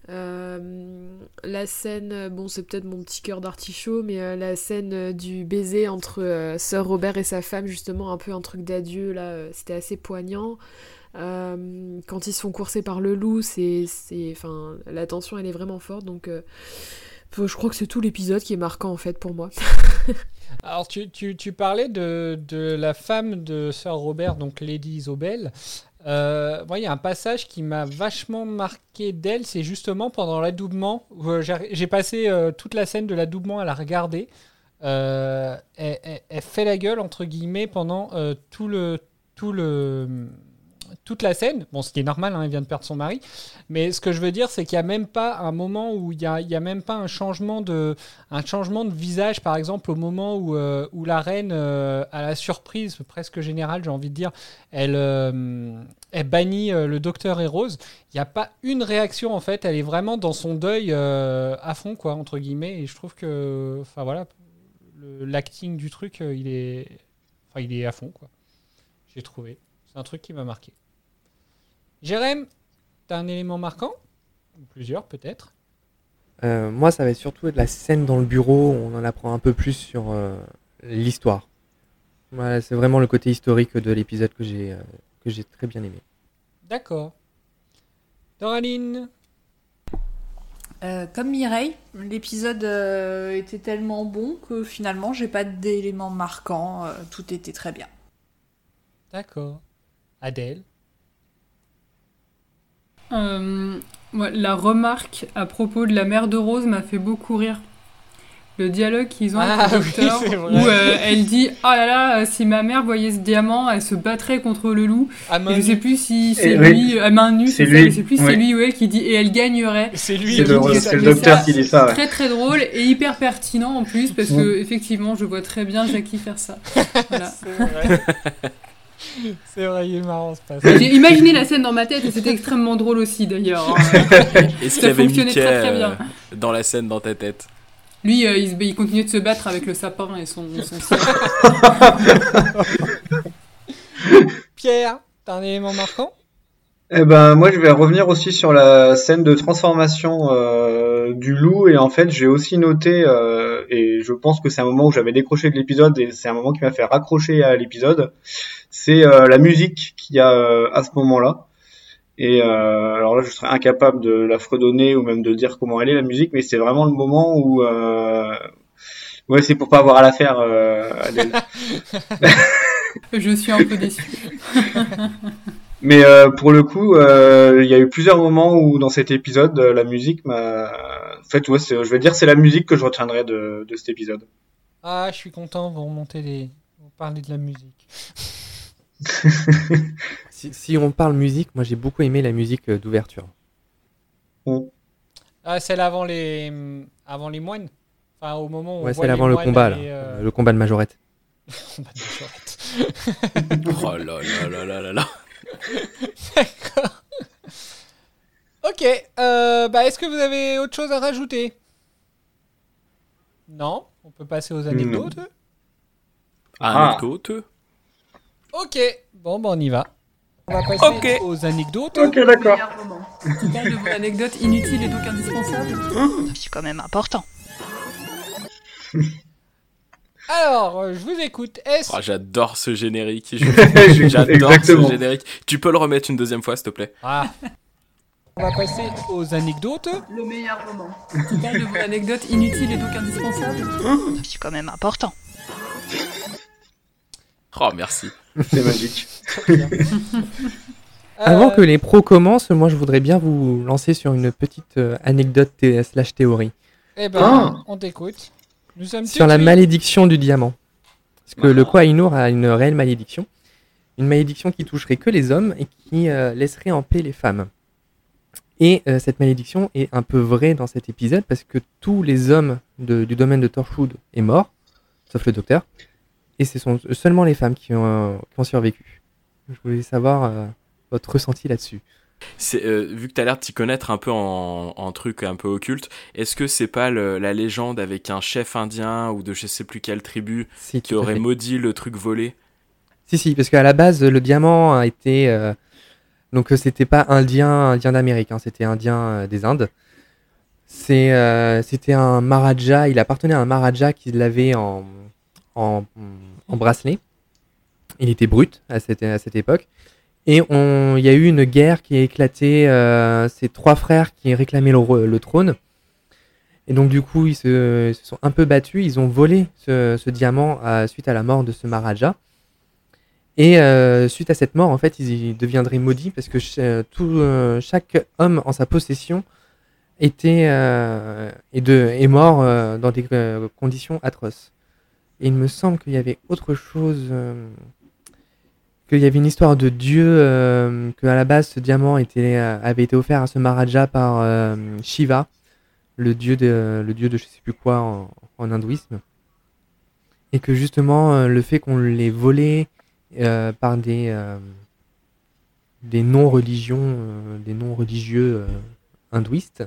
Euh, la scène bon c'est peut-être mon petit cœur d'artichaut mais euh, la scène euh, du baiser entre sœur Robert et sa femme justement un peu un truc d'adieu là c'était assez poignant quand ils se font courser par le loup, c'est, enfin, la tension elle est vraiment forte. Donc, je crois que c'est tout l'épisode qui est marquant en fait pour moi. Alors, tu, tu, tu parlais de, de la femme de Sir Robert, donc Lady Isobel. Euh, il y a un passage qui m'a vachement marqué d'elle, c'est justement pendant l'adoubement. euh, J'ai passé euh, toute la scène de l'adoubement à la regarder. Euh, elle, elle- fait la gueule, entre guillemets, pendant tout le, tout le, toute la scène. Bon, ce qui est normal, hein, elle vient de perdre son mari. Mais ce que je veux dire, c'est qu'il n'y a même pas un moment où il n'y a, même pas un changement, de, un changement de visage, par exemple, au moment où, euh, où la reine, euh, à la surprise presque générale, j'ai envie de dire, elle, euh, elle bannit le docteur et Rose. Il n'y a pas une réaction, en fait. Elle est vraiment dans son deuil à fond, quoi, entre guillemets. Et je trouve que, enfin voilà, l'acting du truc, il est, il est à fond, quoi. J'ai trouvé. C'est un truc qui m'a marqué. Jérém, t'as un élément marquant? Ou Plusieurs, peut-être? Euh, moi, ça va être surtout de la scène dans le bureau. On en apprend un peu plus sur euh, l'histoire. Voilà, c'est vraiment le côté historique de l'épisode que j'ai euh, que j'ai très bien aimé. D'accord. Doraline? Euh, comme Mireille, l'épisode euh, était tellement bon que finalement j'ai pas d'éléments marquants, euh, tout était très bien. D'accord. Adèle? Euh, ouais, la remarque à propos de la mère de Rose m'a fait beaucoup rire. Le dialogue qu'ils ont Ah avec le oui, docteur, où euh, elle dit Oh là là, euh, si ma mère voyait ce diamant, elle se battrait contre le loup. À main Et je sais plus si c'est oui. lui, à main nue, C'est ça, lui, je sais plus si oui. c'est lui ou elle qui dit Et elle gagnerait. C'est lui C'est le, donc, c'est le docteur ça qui dit ça. ouais. Très très drôle et hyper pertinent en plus parce que effectivement je vois très bien Jackie faire ça. Voilà. C'est vrai. Il est marrant ce passage. J'ai imaginé la scène dans ma tête et c'était extrêmement drôle aussi d'ailleurs. Est-ce Ça qu'il y avait Mickey très, très bien. euh, dans la scène dans ta tête? Lui, euh, il, continue de se battre avec le sapin et son, son Pierre, t'as un élément marquant? Eh ben, moi, je vais revenir aussi sur la scène de transformation euh, du loup. Et en fait, j'ai aussi noté, euh, et je pense que c'est un moment où j'avais décroché de l'épisode, et c'est un moment qui m'a fait raccrocher à l'épisode. C'est euh, la musique qu'il y a euh, à ce moment-là. Et euh, alors là, je serais incapable de la fredonner ou même de dire comment elle est la musique, mais c'est vraiment le moment où, euh... ouais, c'est pour pas avoir à la faire, euh, Adèle. Je suis un peu déçu. Mais euh, pour le coup, euh, il y a eu plusieurs moments où dans cet épisode, euh, la musique m'a. En fait, ouais, c'est- je vais dire c'est la musique que je retiendrai de, de cet épisode. Ah, je suis content, vous remontez les. Vous parlez de la musique. Si, si on parle musique, moi j'ai beaucoup aimé la musique d'ouverture. Ah, celle avant les. Avant les moines Enfin, au moment où. on Ouais, voit celle les avant le combat, là. euh, le combat de majorette. combat de majorette. Oh là là là là là là. D'accord. Ok, euh, bah, est-ce que vous avez autre chose à rajouter? Non On peut passer aux anecdotes Ah. Anecdote. Ok, bon, bah, on y va. On va passer aux anecdotes. Ok, d'accord. Tu parles de vos anecdotes inutiles et donc indispensables C'est quand même important. Alors, euh, je vous écoute. Est-ce Oh, j'adore ce générique. J'adore ce générique. Tu peux le remettre une deuxième fois, s'il te plaît Ah. On va passer aux anecdotes. Le meilleur moment. Tu parles de vos anecdotes inutiles et donc indispensables C'est quand même important. Oh, merci. C'est magique. Avant que les pros commencent, moi je voudrais bien vous lancer sur une petite euh, anecdote slash théorie. Eh ben, Ah. on t'écoute. Nous sommes Sur la malédiction du diamant. Parce que le Koh-i-Noor a une réelle malédiction. Une malédiction qui toucherait que les hommes et qui euh, laisserait en paix les femmes. Et euh, cette malédiction est un peu vraie dans cet épisode parce que tous les hommes de- du domaine de Torchwood est mort, sauf le docteur. Et ce sont seulement les femmes qui ont, euh, qui ont survécu. Je voulais savoir euh, votre ressenti là-dessus. Euh, vu que tu as l'air de t'y connaître un peu en, en truc un peu occulte, est-ce que c'est pas le- la légende avec un chef indien ou de je sais plus quelle tribu Si, qui aurait fait. maudit le truc volé? Si, si, parce qu'à la base, le diamant a été. euh, donc, euh, c'était pas indien, indien d'Amérique, hein, c'était indien euh, des Indes. C'était un Maharaja, il appartenait à un Maharaja qui l'avait en, en, en bracelet. Il était brut à cette, à cette époque. Et il y a eu une guerre qui a éclaté. euh, c'est trois frères qui réclamaient le, trône. Et donc, du coup, ils se, sont un peu battus. Ils ont volé ce, diamant suite à la mort de ce Maharaja. Et euh, suite à cette mort, en fait, ils deviendraient maudits parce que euh, chaque homme en sa possession était est, mort dans des conditions atroces. Et il me semble qu'il y avait autre chose, qu'il y avait une histoire de Dieu, euh, que à la base ce diamant était, euh, avait été offert à ce Maharaja par euh, Shiva, le dieu de, le dieu de je sais plus quoi en, en hindouisme. Et que justement, euh, le fait qu'on l'ait volé euh, par des, euh, des non-religions, euh, des non-religieux euh, hindouistes,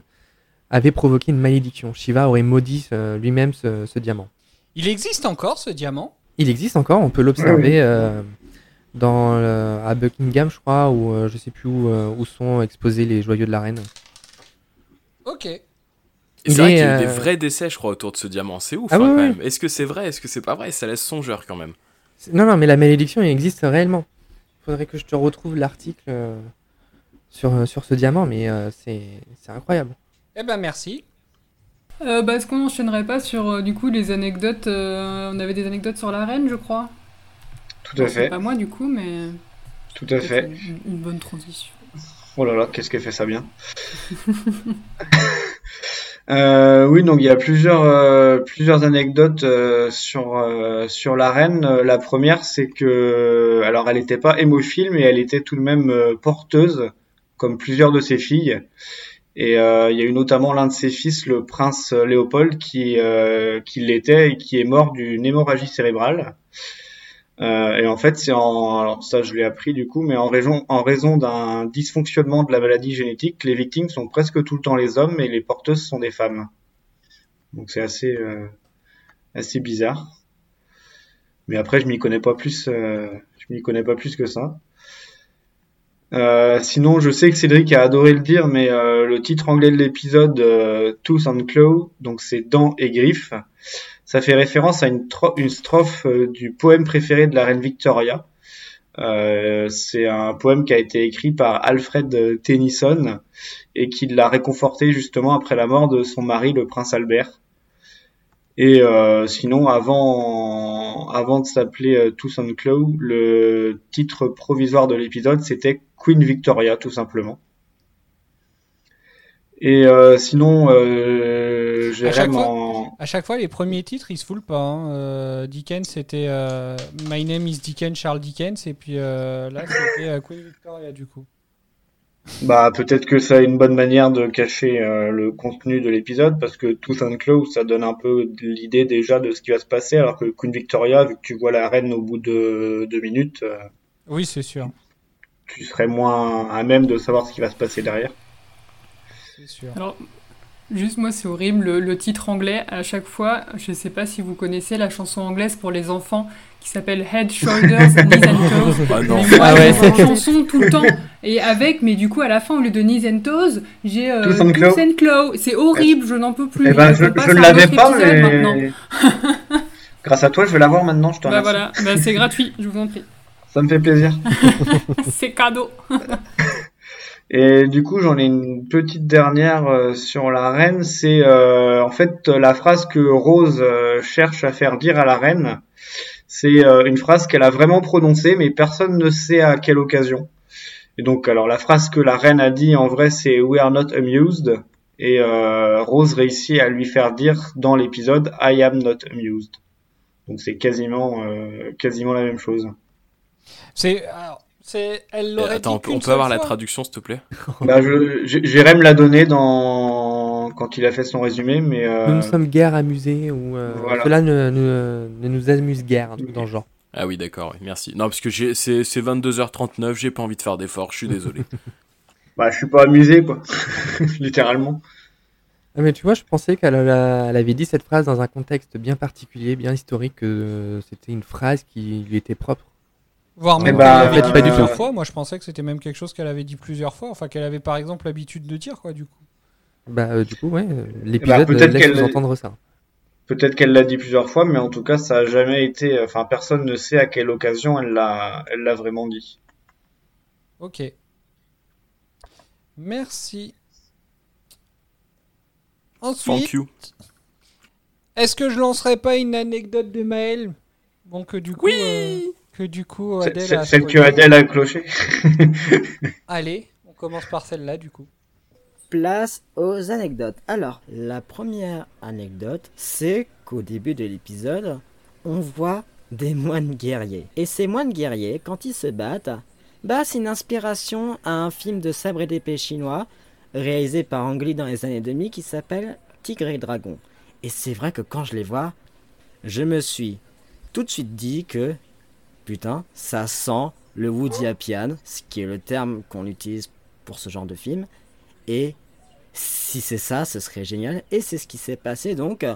avait provoqué une malédiction. Shiva aurait maudit euh, lui-même ce, ce diamant. Il existe encore ce diamant? Il existe encore, on peut l'observer euh, dans le- à Buckingham, je crois, ou euh, je sais plus où, euh, où sont exposés les joyaux de la reine. Ok. C'est vrai qu'il y a eu des euh, vrais décès, je crois, autour de ce diamant. C'est ouf, Ah hein, oui, quand oui. même. Est-ce que c'est vrai Est-ce que c'est pas vrai? Ça laisse songeur quand même. Non, non, mais la malédiction elle existe réellement. Il faudrait que je te retrouve l'article euh, sur, euh, sur ce diamant, mais euh, c'est c'est incroyable. Eh ben, merci. Euh, bah, Est-ce qu'on n'enchaînerait pas sur euh, du coup les anecdotes euh, On avait des anecdotes sur la reine, je crois? Tout à Bon, fait. Pas moi du coup, mais. Tout à fait. Une, une bonne transition. Oh là là, qu'est-ce qu'elle fait ça bien. Euh, oui, donc il y a plusieurs euh, plusieurs anecdotes euh, sur euh, sur la reine. La première, c'est que alors elle n'était pas hémophile, mais elle était tout de même porteuse, comme plusieurs de ses filles. Et euh, il y a eu notamment l'un de ses fils, le prince Léopold, qui euh, qui l'était et qui est mort d'une hémorragie cérébrale. Euh, et en fait, c'est en, alors ça je l'ai appris du coup, mais en raison, en raison d'un dysfonctionnement de la maladie génétique, les victimes sont presque tout le temps les hommes et les porteuses sont des femmes. Donc c'est assez euh, assez bizarre. Mais après, je m'y connais pas plus, euh, je m'y connais pas plus que ça. Euh, sinon, je sais que Cédric a adoré le dire, mais euh, le titre anglais de l'épisode, euh, Tooth and Claw, donc c'est dents et griffes, ça fait référence à une, une strophe euh, du poème préféré de la reine Victoria. Euh, c'est un poème qui a été écrit par Alfred Tennyson et qui l'a réconforté justement après la mort de son mari, le prince Albert. Et euh, sinon, avant, avant de s'appeler euh, Tooth and Claw, le titre provisoire de l'épisode, c'était Queen Victoria, tout simplement. Et euh, sinon, euh, À chaque, fois. À chaque fois, les premiers titres, ils se foulent pas. hein. Euh, Dickens, c'était euh, My Name is Dickens, Charles Dickens, et puis euh, là, c'était euh, Queen Victoria, du coup. Bah, peut-être que ça a une bonne manière de cacher euh, le contenu de l'épisode, parce que Tooth and Claw, ça donne un peu l'idée déjà de ce qui va se passer, alors que Queen Victoria, vu que tu vois la reine au bout de deux minutes, euh, Oui, c'est sûr. tu serais moins à même de savoir ce qui va se passer derrière. C'est sûr. Alors, juste moi, c'est horrible, le, le titre anglais, à chaque fois, je sais pas si vous connaissez la chanson anglaise pour les enfants qui s'appelle Head, Shoulders, Knees and Toes. Ah non. Mais moi, Ah ouais, c'est- chanson tout le temps. Et avec, mais du coup, à la fin, au lieu de Knees and Toes, j'ai euh, Tooth and Claw. C'est horrible, je n'en peux plus. Eh ben, je, ne l'avais pas, mais maintenant. grâce à toi, je vais l'avoir maintenant, je te Bah voilà, bah, c'est gratuit, je vous en prie. Ça me fait plaisir. c'est cadeau. Et du coup, j'en ai une petite dernière euh, sur la reine. C'est euh, en fait la phrase que Rose euh, cherche à faire dire à la reine. C'est euh, une phrase qu'elle a vraiment prononcée, mais personne ne sait à quelle occasion. Et donc, alors la phrase que la reine a dit en vrai, c'est We are not amused. Et euh, Rose réussit à lui faire dire dans l'épisode I am not amused. Donc c'est quasiment euh, quasiment la même chose. C'est. Alors, c'est. Elle Eh, l'aurait Attends, dit on peut, qu'une on peut avoir la traduction, s'il te plaît? Bah, je, Jérém l'a donné dans quand il a fait son résumé, mais euh, Nous ne sommes guère amusés ou euh, Voilà. cela ne, ne, ne nous amuse guère, un truc dans le genre. Ah oui, d'accord, oui, merci. Non, parce que j'ai- c'est c'est 22h39, j'ai pas envie de faire d'efforts, je suis désolé. bah, je suis pas amusé quoi, littéralement. Ah, mais tu vois, je pensais qu'elle elle avait dit cette phrase dans un contexte bien particulier, bien historique, que euh, c'était une phrase qui lui était propre. Voire Eh même bah, pas du plusieurs tout. fois. Moi, je pensais que c'était même quelque chose qu'elle avait dit plusieurs fois. Enfin, qu'elle avait par exemple l'habitude de dire, quoi, du coup. Bah, euh, du coup, ouais, euh, bah, l'épisode peut-être laisse qu'elle- sous-entendre ça. Peut-être qu'elle l'a dit plusieurs fois, mais en tout cas, ça a jamais été. Enfin, personne ne sait à quelle occasion elle l'a, elle l'a vraiment dit. Ok. Merci. Thank Ensuite, you. est-ce que je lancerai pas une anecdote de Maël Bon, que du coup. euh, que du coup, Adèle a Celle que. Adèle a cloché. Allez, on commence par celle-là, du coup. Place aux anecdotes. Alors, la première anecdote, c'est qu'au début de l'épisode, on voit des moines guerriers. Et ces moines guerriers, quand ils se battent, bah c'est une inspiration à un film de sabre et d'épée chinois réalisé par Ang Lee dans les années 2000 qui s'appelle Tigre et Dragon. Et c'est vrai que quand je les vois, je me suis tout de suite dit que putain, ça sent le Woody Appian, ce qui est le terme qu'on utilise pour ce genre de film. Et si c'est ça, ce serait génial. Et c'est ce qui s'est passé. Donc,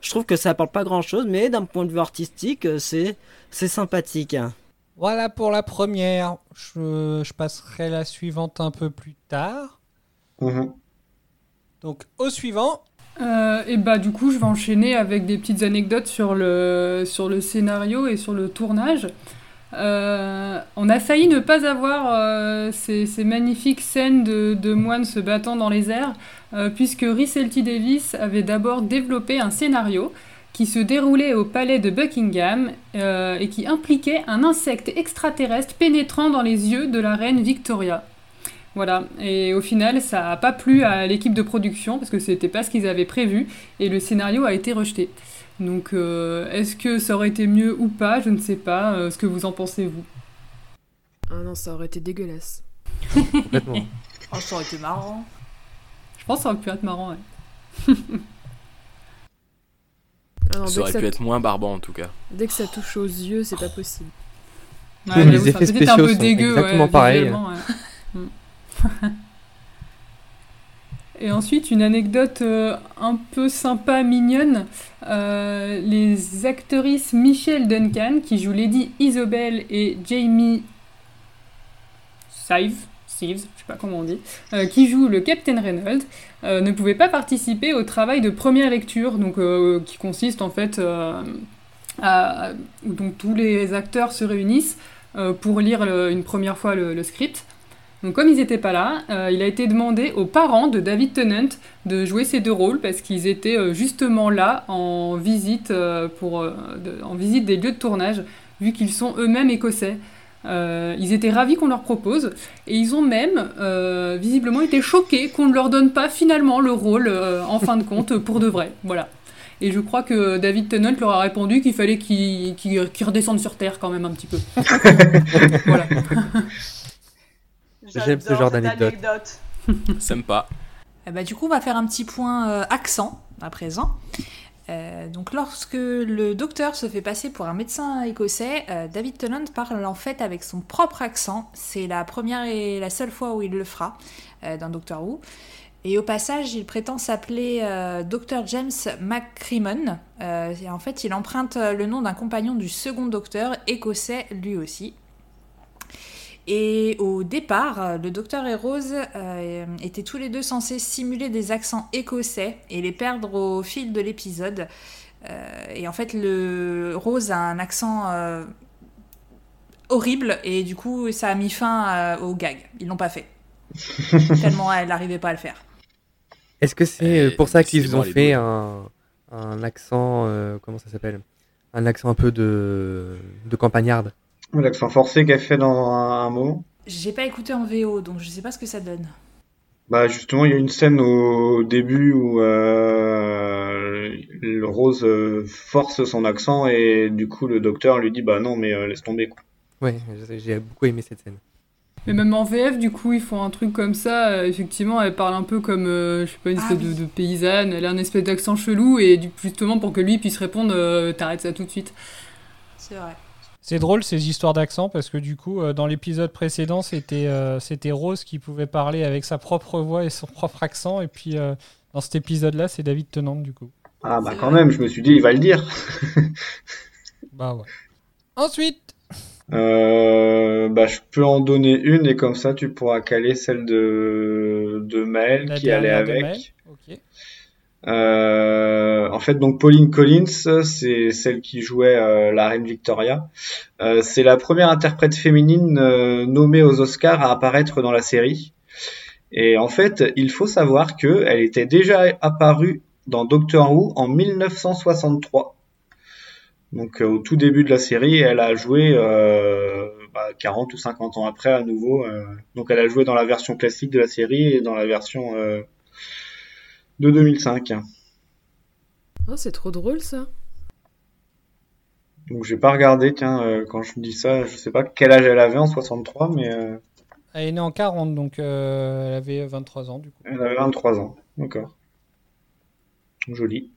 je trouve que ça apporte pas grand chose, mais d'un point de vue artistique, c'est c'est sympathique. Voilà pour la première. Je, je passerai la suivante un peu plus tard. Mhm. Donc, au suivant. Euh, et bah du coup je vais enchaîner avec des petites anecdotes sur le, sur le scénario et sur le tournage. Euh, on a failli ne pas avoir euh, ces, magnifiques scènes de, moines se battant dans les airs, puisque L.T. Davis avait d'abord développé un scénario qui se déroulait au palais de Buckingham et qui impliquait un insecte extraterrestre pénétrant dans les yeux de la reine Victoria. Voilà, et au final, ça n'a pas plu à l'équipe de production parce que c'était pas ce qu'ils avaient prévu et le scénario a été rejeté. Donc, euh, est-ce que ça aurait été mieux ou pas? Je ne sais pas. Euh, ce que vous en pensez, vous? Ah non, ça aurait été dégueulasse. Complètement. Oh, ça aurait été marrant. Je pense que ça aurait pu être marrant. ouais. Ah non, Ça dès, aurait que pu ça, être moins barbant en tout cas. dès que ça touche aux yeux, c'est pas possible. Ouais, Les effets être un spéciaux peu sont dégueu. exactement ouais, pareils. visuellement, ouais. Et ensuite, une anecdote euh, un peu sympa, mignonne. Euh, les actrices Michelle Duncan, qui joue Lady Isobel, et Jamie Sive, Sives, je sais pas comment on dit, euh, qui joue le Captain Reynolds, ne pouvaient pas participer au travail de première lecture, qui consiste en fait à, où tous les acteurs se réunissent pour lire une première fois le script. Donc comme ils n'étaient pas là, euh, il a été demandé aux parents de David Tennant de jouer ces deux rôles parce qu'ils étaient euh, justement là en visite, euh, pour, euh, de- en visite des lieux de tournage, vu qu'ils sont eux-mêmes écossais. Euh, ils étaient ravis qu'on leur propose et ils ont même euh, visiblement été choqués qu'on ne leur donne pas finalement le rôle euh, en fin de compte pour de vrai. Voilà. Et je crois que David Tennant leur a répondu qu'il fallait qu'ils redescendent sur Terre quand même un petit peu. voilà. J'aime ce genre d'anecdote. Sympa. Eh ben, du coup, on va faire un petit point euh, accent à présent. Euh, donc, lorsque le docteur se fait passer pour un médecin écossais, euh, David Tennant parle en fait avec son propre accent. C'est la première et la seule fois où il le fera euh, dans Doctor Who. Et au passage, il prétend s'appeler euh, Dr James McCrimmon. Euh, et en fait, il emprunte le nom d'un compagnon du second docteur, écossais lui aussi. Et au départ, euh, le docteur et Rose euh, étaient tous les deux censés simuler des accents écossais et les perdre au fil de l'épisode. Euh, et en fait, le Rose a un accent euh, horrible et du coup, ça a mis fin euh, au gag. Ils l'ont pas fait. Tellement elle n'arrivait pas à le faire. Est-ce que c'est euh, pour ça qu'ils ont fait un, un accent, euh, comment ça s'appelle? Un accent un peu de, de campagnarde L'accent forcé qu'elle fait dans un, un moment. J'ai pas écouté en VO, donc je sais pas ce que ça donne. Bah justement, il y a une scène au début où euh, le Rose euh, force son accent et du coup le docteur lui dit bah non mais euh, laisse tomber quoi. Ouais, j'ai- beaucoup aimé cette scène. Mais même en VF, du coup, ils font un truc comme ça. euh, effectivement, elle parle un peu comme, euh, je sais pas, une espèce de, de paysanne. Elle a un espèce d'accent chelou et du, justement pour que lui puisse répondre, euh, t'arrêtes ça tout de suite. C'est vrai. C'est drôle ces histoires d'accent parce que du coup, euh, dans l'épisode précédent, c'était euh, c'était Rose qui pouvait parler avec sa propre voix et son propre accent. Et puis euh, dans cet épisode-là, c'est David Tennant du coup. Ah bah quand même, je me suis dit il va le dire. Bah ouais. Ensuite, Euh, bah je peux en donner une et comme ça tu pourras caler celle de de Maël la qui allait avec. Maël. Euh, en fait, donc Pauline Collins, c'est celle qui jouait euh, la reine Victoria. Euh, c'est la première interprète féminine euh, nommée aux Oscars à apparaître dans la série. Et en fait, il faut savoir que elle était déjà apparue dans Doctor Who en 1963. Donc au tout début de la série, elle a joué bah, 40 ou 50 ans après à nouveau. donc elle a joué dans la version classique de la série et dans la version de 2005. Oh, c'est trop drôle ça. Donc j'ai pas regardé, tiens, euh, quand je dis ça, je sais pas quel âge elle avait en 63, mais euh, Elle est née en 40, donc euh, elle avait 23 ans du coup. elle avait 23 ans. D'accord. Joli.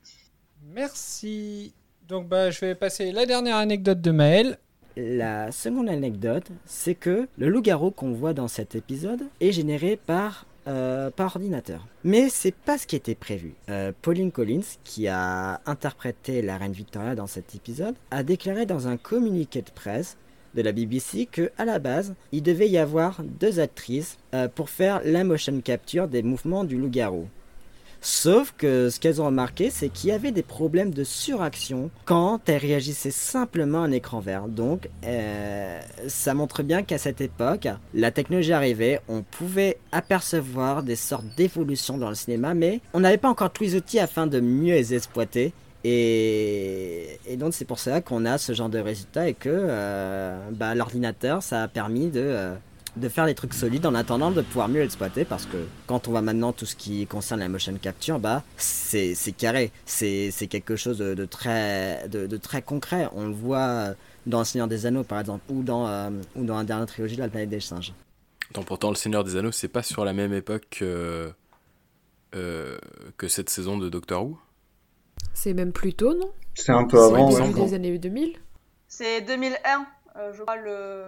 Merci. Donc bah, je vais passer la dernière anecdote de Maël. La seconde anecdote, c'est que le loup-garou qu'on voit dans cet épisode est généré par, euh, par ordinateur. Mais c'est pas ce qui était prévu. Euh, Pauline Collins, qui a interprété la reine Victoria dans cet épisode, a déclaré dans un communiqué de presse de la BBC que à la base, il devait y avoir deux actrices euh, pour faire la motion capture des mouvements du loup-garou. Sauf que ce qu'elles ont remarqué, c'est qu'il y avait des problèmes de suraction quand elles réagissaient simplement à un écran vert. Donc, euh, ça montre bien qu'à cette époque, la technologie arrivait, on pouvait apercevoir des sortes d'évolutions dans le cinéma, mais on n'avait pas encore tous les outils afin de mieux les exploiter. Et, et donc c'est pour ça qu'on a ce genre de résultat et que euh, bah, l'ordinateur, ça a permis de... euh, de faire des trucs solides en attendant de pouvoir mieux l'exploiter parce que quand on voit maintenant tout ce qui concerne la motion capture, bah c'est c'est carré, c'est c'est quelque chose de, de très de, de très concret. On le voit dans Le Seigneur des Anneaux par exemple ou dans euh, ou dans la dernière trilogie de la planète des singes. Attends, pourtant, Le Seigneur des Anneaux, c'est pas sur la même époque que, euh, que cette saison de Doctor Who? C'est même plus tôt, non? C'est un peu C'est avant, ouais. début des années 2000 C'est 2001, euh, je crois, le,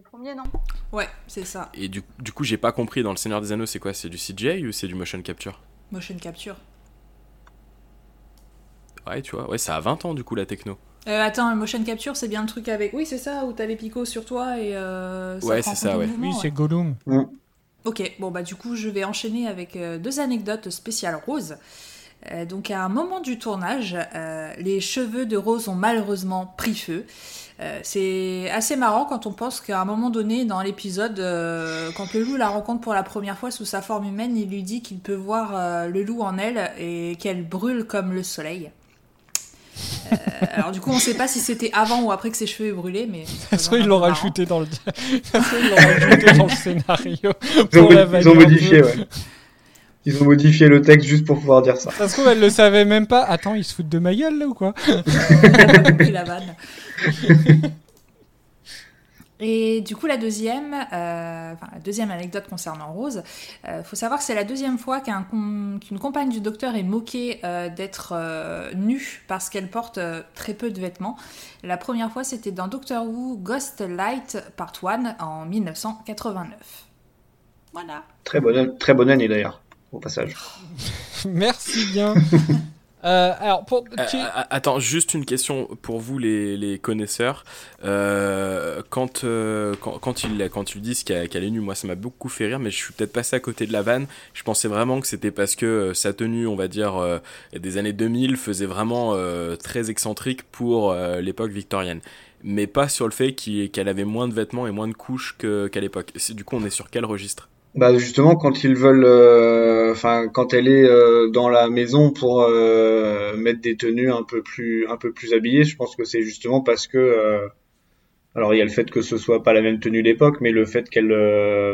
Le premier, non? Ouais, c'est ça. Et du, du coup, j'ai pas compris, dans Le Seigneur des Anneaux, c'est quoi? C'est du CGI ou c'est du motion capture? Motion capture. Ouais, tu vois, ouais, ça a 20 ans du coup la techno. Euh, attends, le motion capture, c'est bien le truc avec. Oui, c'est ça, où t'as les picots sur toi et. Euh, ça Ouais, c'est ça, ouais. mouvement, Oui, ouais. c'est Gollum. Ok, bon bah du coup je vais enchaîner avec euh, deux anecdotes spéciales Rose. Euh, donc à un moment du tournage, euh, les cheveux de Rose ont malheureusement pris feu. Euh, c'est assez marrant quand on pense qu'à un moment donné dans l'épisode, euh, quand le loup la rencontre pour la première fois sous sa forme humaine, il lui dit qu'il peut voir euh, le loup en elle et qu'elle brûle comme le soleil. Euh, alors du coup on sait pas si c'était avant ou après que ses cheveux aient brûlé, mais... Trouve, ils l'ont rajouté dans le. Ça se trouve, ils l'ont rajouté dans le scénario. Ils ont, pour la ils ont vanner un modifié, ouais. Ils ont modifié le texte juste pour pouvoir dire ça. Ça se trouve, elle le savait même pas. Attends, ils se foutent de ma gueule là ou quoi la vanne. Et du coup, la deuxième, euh, enfin, la deuxième anecdote concernant Rose, il faut savoir que c'est la deuxième fois qu'un com- qu'une compagne du docteur est moquée euh, d'être euh, nue parce qu'elle porte euh, très peu de vêtements. La première fois, c'était dans Doctor Who Ghost Light Part 1 en 1989. Voilà. Très bonne, très bonne année d'ailleurs, au passage. Merci bien. Euh, alors, pour. Euh, tu- attends, juste une question pour vous les, les connaisseurs. Euh, quand, euh, quand, quand, ils, quand ils disent qu'elle qu'elle est nue, moi ça m'a beaucoup fait rire, mais je suis peut-être passé à côté de la vanne. Je pensais vraiment que c'était parce que euh, sa tenue, on va dire, euh, des années 2000 faisait vraiment euh, très excentrique pour euh, l'époque victorienne. Mais pas sur le fait qu'il- qu'elle avait moins de vêtements et moins de couches que- qu'à l'époque. C'est- Du coup, on est sur quel registre? Bah justement quand ils veulent, euh, enfin quand elle est euh, dans la maison pour euh, mettre des tenues un peu plus un peu plus habillées, je pense que c'est justement parce que, alors il y a le fait que ce soit pas la même tenue d'époque, mais le fait qu'elle,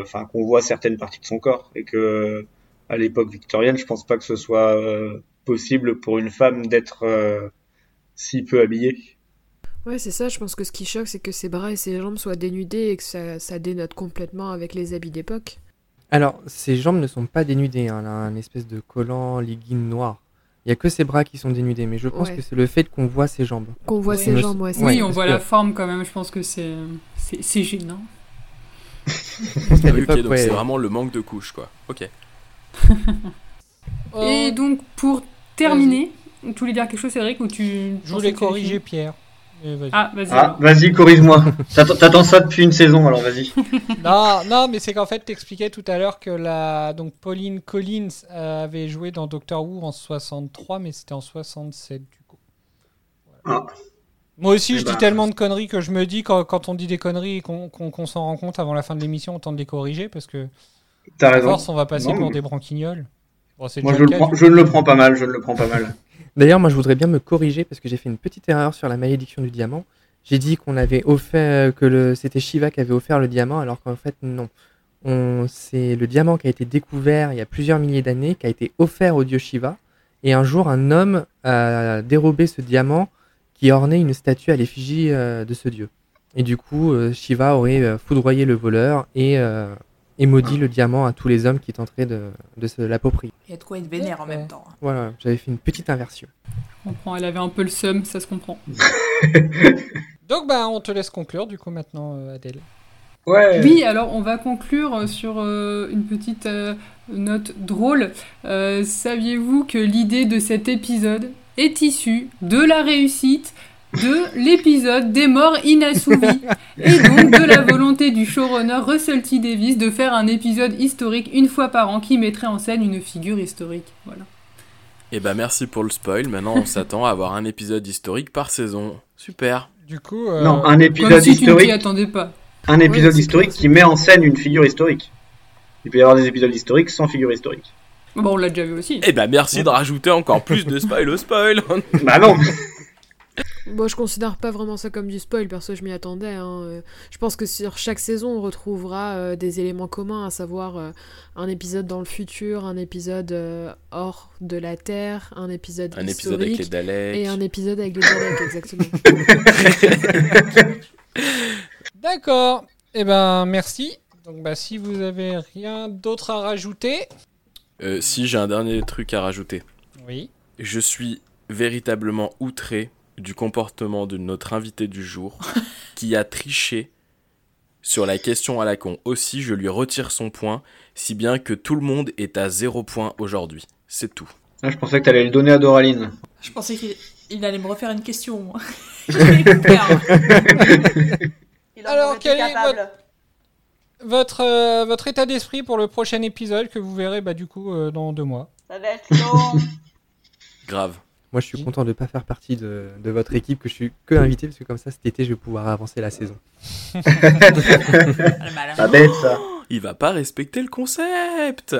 enfin qu'on voit certaines parties de son corps et que à l'époque victorienne, je pense pas que ce soit euh, possible pour une femme d'être euh, si peu habillée. Ouais, c'est ça, je pense que ce qui choque, c'est que ses bras et ses jambes soient dénudés et que ça, ça dénote complètement avec les habits d'époque. Alors, ses jambes ne sont pas dénudées, hein, elle a un espèce de collant legging noir. Il y a que ses bras qui sont dénudés, mais je pense Ouais. que c'est le fait qu'on voit ses jambes. Qu'on voit ses jambes, ouais, c'est Oui, on parce voit que- la forme quand même, je pense que c'est c'est c'est gênant. parce qu'à oui, l'époque, ok, donc ouais, c'est vraiment le manque de couches, quoi. Ok. Oh, Et donc, pour terminer, tu voulais dire quelque chose, Cédric, ou tu... je voulais corriger Pierre. Vas-y. Ah, vas-y. Ah, corrige-moi. T'attends t'attends ça depuis une saison, alors vas-y. non, non, mais c'est qu'en fait, t'expliquais tout à l'heure que la donc Pauline Collins euh, avait joué dans Doctor Who en 63, mais c'était en 67 du coup. Ah. Moi aussi, Eh je ben. dis tellement de conneries que je me dis quand, quand on dit des conneries et qu'on s'en rend compte avant la fin de l'émission, on tente de les corriger parce que T'as raison. force, on va passer Non, pour mais- des branquignoles. Bon, c'est Moi je, le prends- je ne le prends pas mal, je ne le prends pas mal. D'ailleurs, moi, je voudrais bien me corriger parce que j'ai fait une petite erreur sur la malédiction du diamant. J'ai dit qu'on avait offert que le c'était Shiva qui avait offert le diamant, alors qu'en fait non. On c'est le diamant qui a été découvert il y a plusieurs milliers d'années, qui a été offert au dieu Shiva, et un jour un homme a dérobé ce diamant qui ornait une statue à l'effigie euh, de ce dieu. Et du coup, euh, Shiva aurait euh, foudroyé le voleur et, euh, et maudit le diamant à tous les hommes qui tenteraient de, de se l'approprier. Il y a de quoi être vénère en même temps. Voilà, j'avais fait une petite inversion. Je comprends, elle avait un peu le seum, ça se comprend. Donc, bah, on te laisse conclure du coup maintenant, euh, Adèle. Ouais. Oui, alors on va conclure euh, sur euh, une petite euh, note drôle. Euh, Saviez-vous que l'idée de cet épisode est issue de la réussite de l'épisode des morts inassouvis et donc de la volonté du showrunner Russell T Davis de faire un épisode historique une fois par an qui mettrait en scène une figure historique. Voilà. Et bah merci pour le spoil. Maintenant, on s'attend à avoir un épisode historique par saison. Super. Du coup, euh, Non, un épisode Comme si tu historique. attendais pas. Un épisode historique qui met en scène une figure historique. Il peut y avoir des épisodes historiques sans figure historique. Bon, on l'a déjà vu aussi. Et bah merci de rajouter encore plus de spoil au spoil. Bah non Moi, je considère pas vraiment ça comme du spoil, perso, je m'y attendais. hein. Euh, Je pense que sur chaque saison, on retrouvera euh, des éléments communs, à savoir euh, un épisode dans le futur, un épisode euh, hors de la Terre, un épisode Un épisode avec les historique Daleks. et un épisode avec les Daleks, exactement. D'accord. Eh ben, merci. Donc, bah, si vous avez rien d'autre à rajouter. Euh, si j'ai un dernier truc à rajouter. Oui. Je suis véritablement outré du comportement de notre invité du jour qui a triché Sur la question à la con aussi, je lui retire son point, si bien que tout le monde est à zéro point aujourd'hui. C'est tout. Ah, je pensais que t'allais le donner à Doraline. Je pensais qu'il il allait me refaire une question. moi. Alors, quel est votre, votre, euh, votre état d'esprit pour le prochain épisode que vous verrez bah, du coup euh, dans deux mois? Ça va être long. Grave. Moi, je suis content de ne pas faire partie de, de votre équipe, que je suis que invité, parce que comme ça, cet été, je vais pouvoir avancer la saison. Pas bête, ça. Il va pas respecter le concept.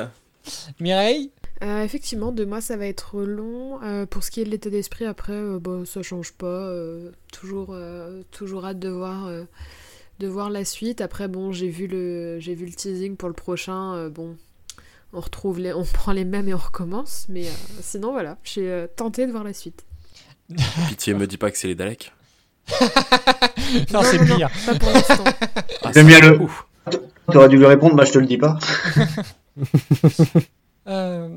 Mireille? Euh, effectivement, de moi ça va être long. Euh, pour ce qui est de l'état d'esprit, après, euh, bon, ça change pas. euh, toujours, euh, toujours hâte de voir, euh, de voir la suite. Après, bon, j'ai vu le, j'ai vu le teasing pour le prochain. euh, bon, on retrouve les, on prend les mêmes et on recommence. Mais euh, sinon, voilà, j'ai euh, tenté de voir la suite. Pitié, me dis pas que c'est les Daleks. Non, c'est pire. pas pour l'instant. Ah, J'aime bien le. Ouf. T'aurais dû lui répondre, bah je te le dis pas. Euh,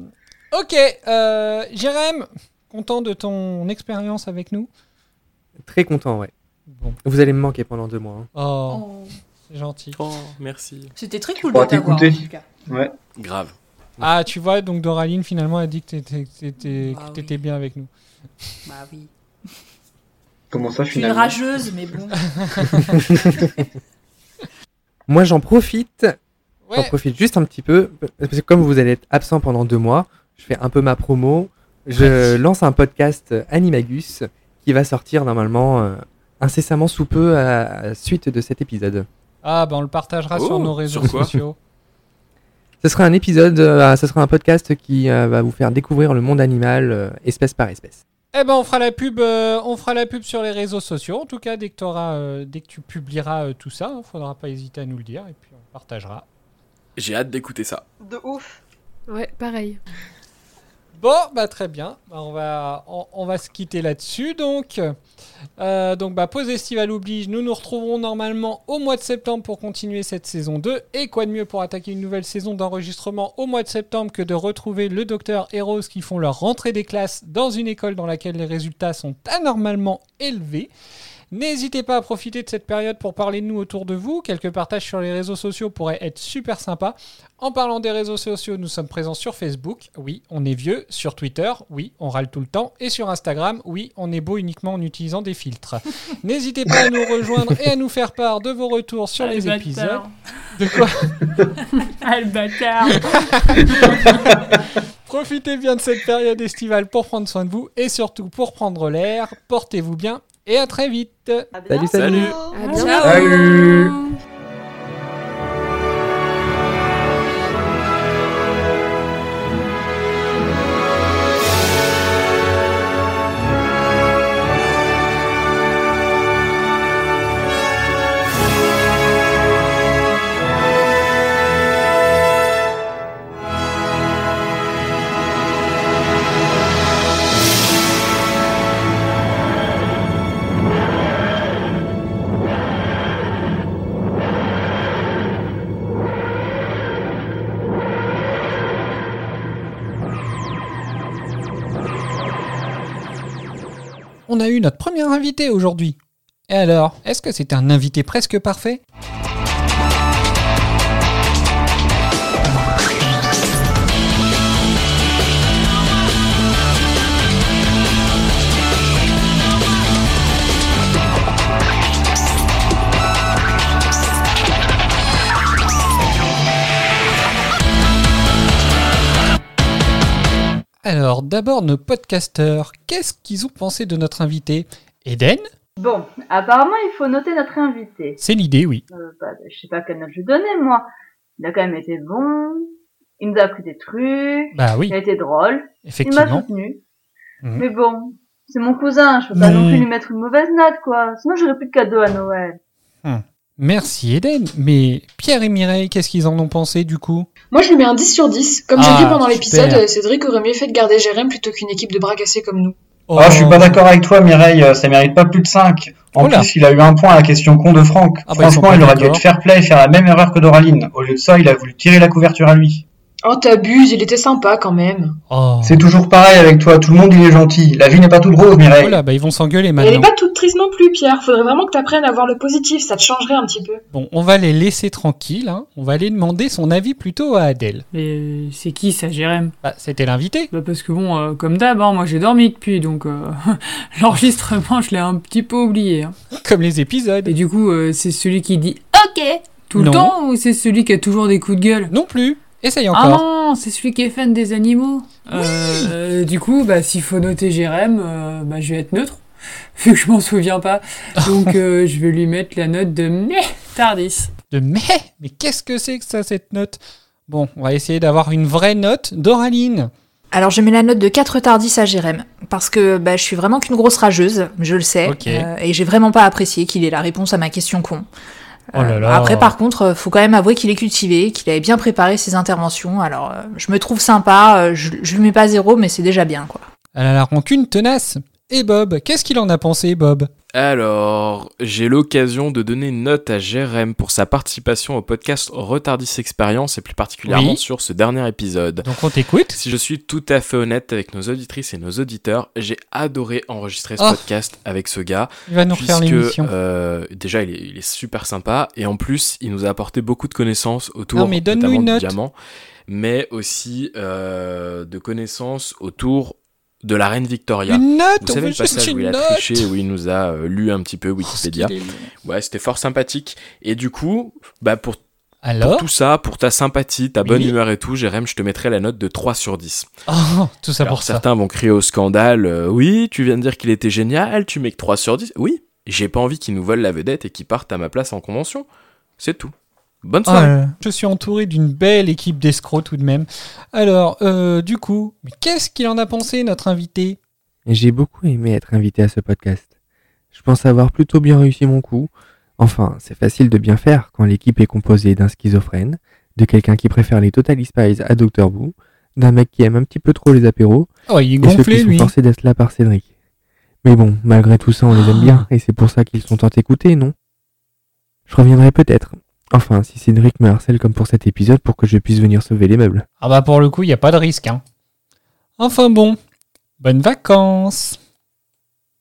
ok, euh, Jérém, content de ton expérience avec nous? Très content, ouais. Bon. Vous allez me manquer pendant deux mois. hein. Oh, Oh. c'est gentil. Oh, merci. C'était très cool de t'avoir. Ouais. Grave. Ah, tu vois, donc Doraline finalement a dit que t'étais, que t'étais- Bah que t'étais bien avec nous. Bah oui. Comment ça Je suis une rageuse, mais bon. Moi, j'en profite. J'en profite juste un petit peu. Parce que comme vous allez être absent pendant deux mois, je fais un peu ma promo. Je lance un podcast Animagus qui va sortir normalement euh, incessamment sous peu à la suite de cet épisode. Ah, bah on le partagera sur Oh, nos réseaux sur sociaux. Ce sera un épisode, euh, ce sera un podcast qui euh, va vous faire découvrir le monde animal euh, espèce par espèce. Eh ben, on fera la pub, euh, on fera la pub sur les réseaux sociaux. En tout cas, dès que, t'auras, euh, dès que tu publieras euh, tout ça, il faudra pas hésiter à nous le dire et puis on partagera. J'ai hâte d'écouter ça. De ouf. Ouais, pareil. Bon, bah très bien. Bah, on, va, se quitter là-dessus. Donc, Euh, donc bah, pause estivale oblige. Nous nous retrouverons normalement au mois de septembre pour continuer cette saison 2. Et quoi de mieux pour attaquer une nouvelle saison d'enregistrement au mois de septembre que de retrouver le docteur et Rose qui font leur rentrée des classes dans une école dans laquelle les résultats sont anormalement élevés. N'hésitez pas à profiter de cette période pour parler de nous autour de vous. Quelques partages sur les réseaux sociaux pourraient être super sympas. En parlant des réseaux sociaux, nous sommes présents sur Facebook, oui, on est vieux, sur Twitter, oui, on râle tout le temps, et sur Instagram, oui, on est beau uniquement en utilisant des filtres. N'hésitez pas à nous rejoindre et à nous faire part de vos retours sur Ah, les le épisodes. bâtard. De quoi Ah, le bâtard Profitez bien de cette période estivale pour prendre soin de vous et surtout pour prendre l'air. Portez-vous bien et à très vite. Salut, salut. À bientôt. Salut notre premier invité aujourd'hui. Et alors, est-ce que c'est un invité presque parfait? Alors, d'abord, nos podcasteurs, qu'est-ce qu'ils ont pensé de notre invité? Eden? Bon, apparemment, il faut noter notre invité. C'est l'idée, oui. Euh, bah, je sais pas quelle note je donner, moi. Il a quand même été bon. Il nous a appris des trucs. Bah oui. Il a été drôle. Il m'a Effectivement. soutenu. Mhm. Mais bon, c'est mon cousin. Je peux pas non plus lui mettre une mauvaise note, quoi. Sinon, j'aurais plus de cadeaux à Noël. Merci Eden. Mais Pierre et Mireille, qu'est-ce qu'ils en ont pensé du coup? Moi, je lui mets un 10 sur 10. Comme Ah, j'ai dit pendant l'épisode, euh, Cédric aurait mieux fait de garder Jérém plutôt qu'une équipe de bras cassés comme nous. Ah, je suis Oh. pas d'accord avec toi, Mireille. Ça mérite pas plus de 5. En Oula. plus, il a eu un point à la question con de Franck. Ah bah, Franchement, il aurait dû être fair play et faire la même erreur que Doraline. Au lieu de ça, il a voulu tirer la couverture à lui. Oh, t'abuses, il était sympa quand même. Oh. C'est toujours pareil avec toi, tout le monde il est gentil. La vie n'est pas toute rose, Mireille. Voilà, bah ils vont s'engueuler Mais elle est maintenant. pas toute triste non plus, Pierre. Faudrait vraiment que t'apprennes à voir le positif, ça te changerait un petit peu. Bon, on va les laisser tranquilles. hein. On va aller demander son avis plutôt à Adèle. Mais c'est qui ça, Jérém? Bah, c'était l'invité. Bah parce que bon, euh, comme d'hab, hein, moi j'ai dormi depuis, donc euh, l'enregistrement je l'ai un petit peu oublié. hein. Comme les épisodes. Et du coup, euh, c'est celui qui dit OK tout le Non. temps ou c'est celui qui a toujours des coups de gueule? Non plus. Essaye Ah encore. non, c'est celui qui est fan des animaux. Euh, euh, du coup, bah, s'il faut noter Jérém, euh, bah, je vais être neutre, vu que je m'en souviens pas. Donc, euh, je vais lui mettre la note de meh tardis. De mais Mais qu'est-ce que c'est que ça, cette note? Bon, on va essayer d'avoir une vraie note d'Oraline. Alors je mets la note de 4 tardis à Jérém, parce que bah, je suis vraiment qu'une grosse rageuse, je le sais, euh, et j'ai vraiment pas apprécié qu'il ait la réponse à ma question con. Oh là là. Après par contre, euh, faut quand même avouer qu'il est cultivé, qu'il avait bien préparé ses interventions, alors euh, je me trouve sympa, euh, je, je lui mets pas zéro, mais c'est déjà bien quoi. Elle a la rancune tenace. Et Bob, qu'est-ce qu'il en a pensé, Bob? Alors, j'ai l'occasion de donner une note à Jérém pour sa participation au podcast Retardis Expérience et plus particulièrement Oui. sur ce dernier épisode. Donc on t'écoute. Si je suis tout à fait honnête avec nos auditrices et nos auditeurs, j'ai adoré enregistrer ce Oh. podcast avec ce gars. Il va nous refaire puisque, l'émission. euh, déjà, il est, il est super sympa et en plus, il nous a apporté beaucoup de connaissances autour Non, mais notamment une du diamant, mais aussi euh, de connaissances autour de la reine Victoria. Une note, Vous savez le passage où il a triché, où il nous a euh, lu un petit peu Wikipédia. est long. ouais, c'était fort sympathique. Et du coup, bah pour, Alors pour tout ça, pour ta sympathie, ta bonne Oui. humeur et tout, Jérém, je te mettrai la note de 3 sur 10. Oh, tout ça Alors, pour ça. certains vont crier au scandale, euh, oui, tu viens de dire qu'il était génial, tu mets que 3 sur 10. Oui, j'ai pas envie qu'ils nous volent la vedette et qu'ils partent à ma place en convention. C'est tout. Bonne Ah, soirée. je suis entouré d'une belle équipe d'escrocs tout de même. Alors, euh, du coup, qu'est-ce qu'il en a pensé, notre invité? J'ai beaucoup aimé être invité à ce podcast. Je pense avoir plutôt bien réussi mon coup. Enfin, c'est facile de bien faire quand l'équipe est composée d'un schizophrène, de quelqu'un qui préfère les Total Spies à Doctor Who, d'un mec qui aime un petit peu trop les apéros, Oh, il est et ceux gonflé, qui sont lui. forcés d'être là par Cédric. Mais bon, malgré tout ça, on les aime bien, et c'est pour ça qu'ils sont tant écoutés, non? Je reviendrai peut-être. Enfin, si Cédric me harcèle comme pour cet épisode pour que je puisse venir sauver les meubles. Ah bah pour le coup, il n'y a pas de risque. Hein. Enfin bon, bonnes vacances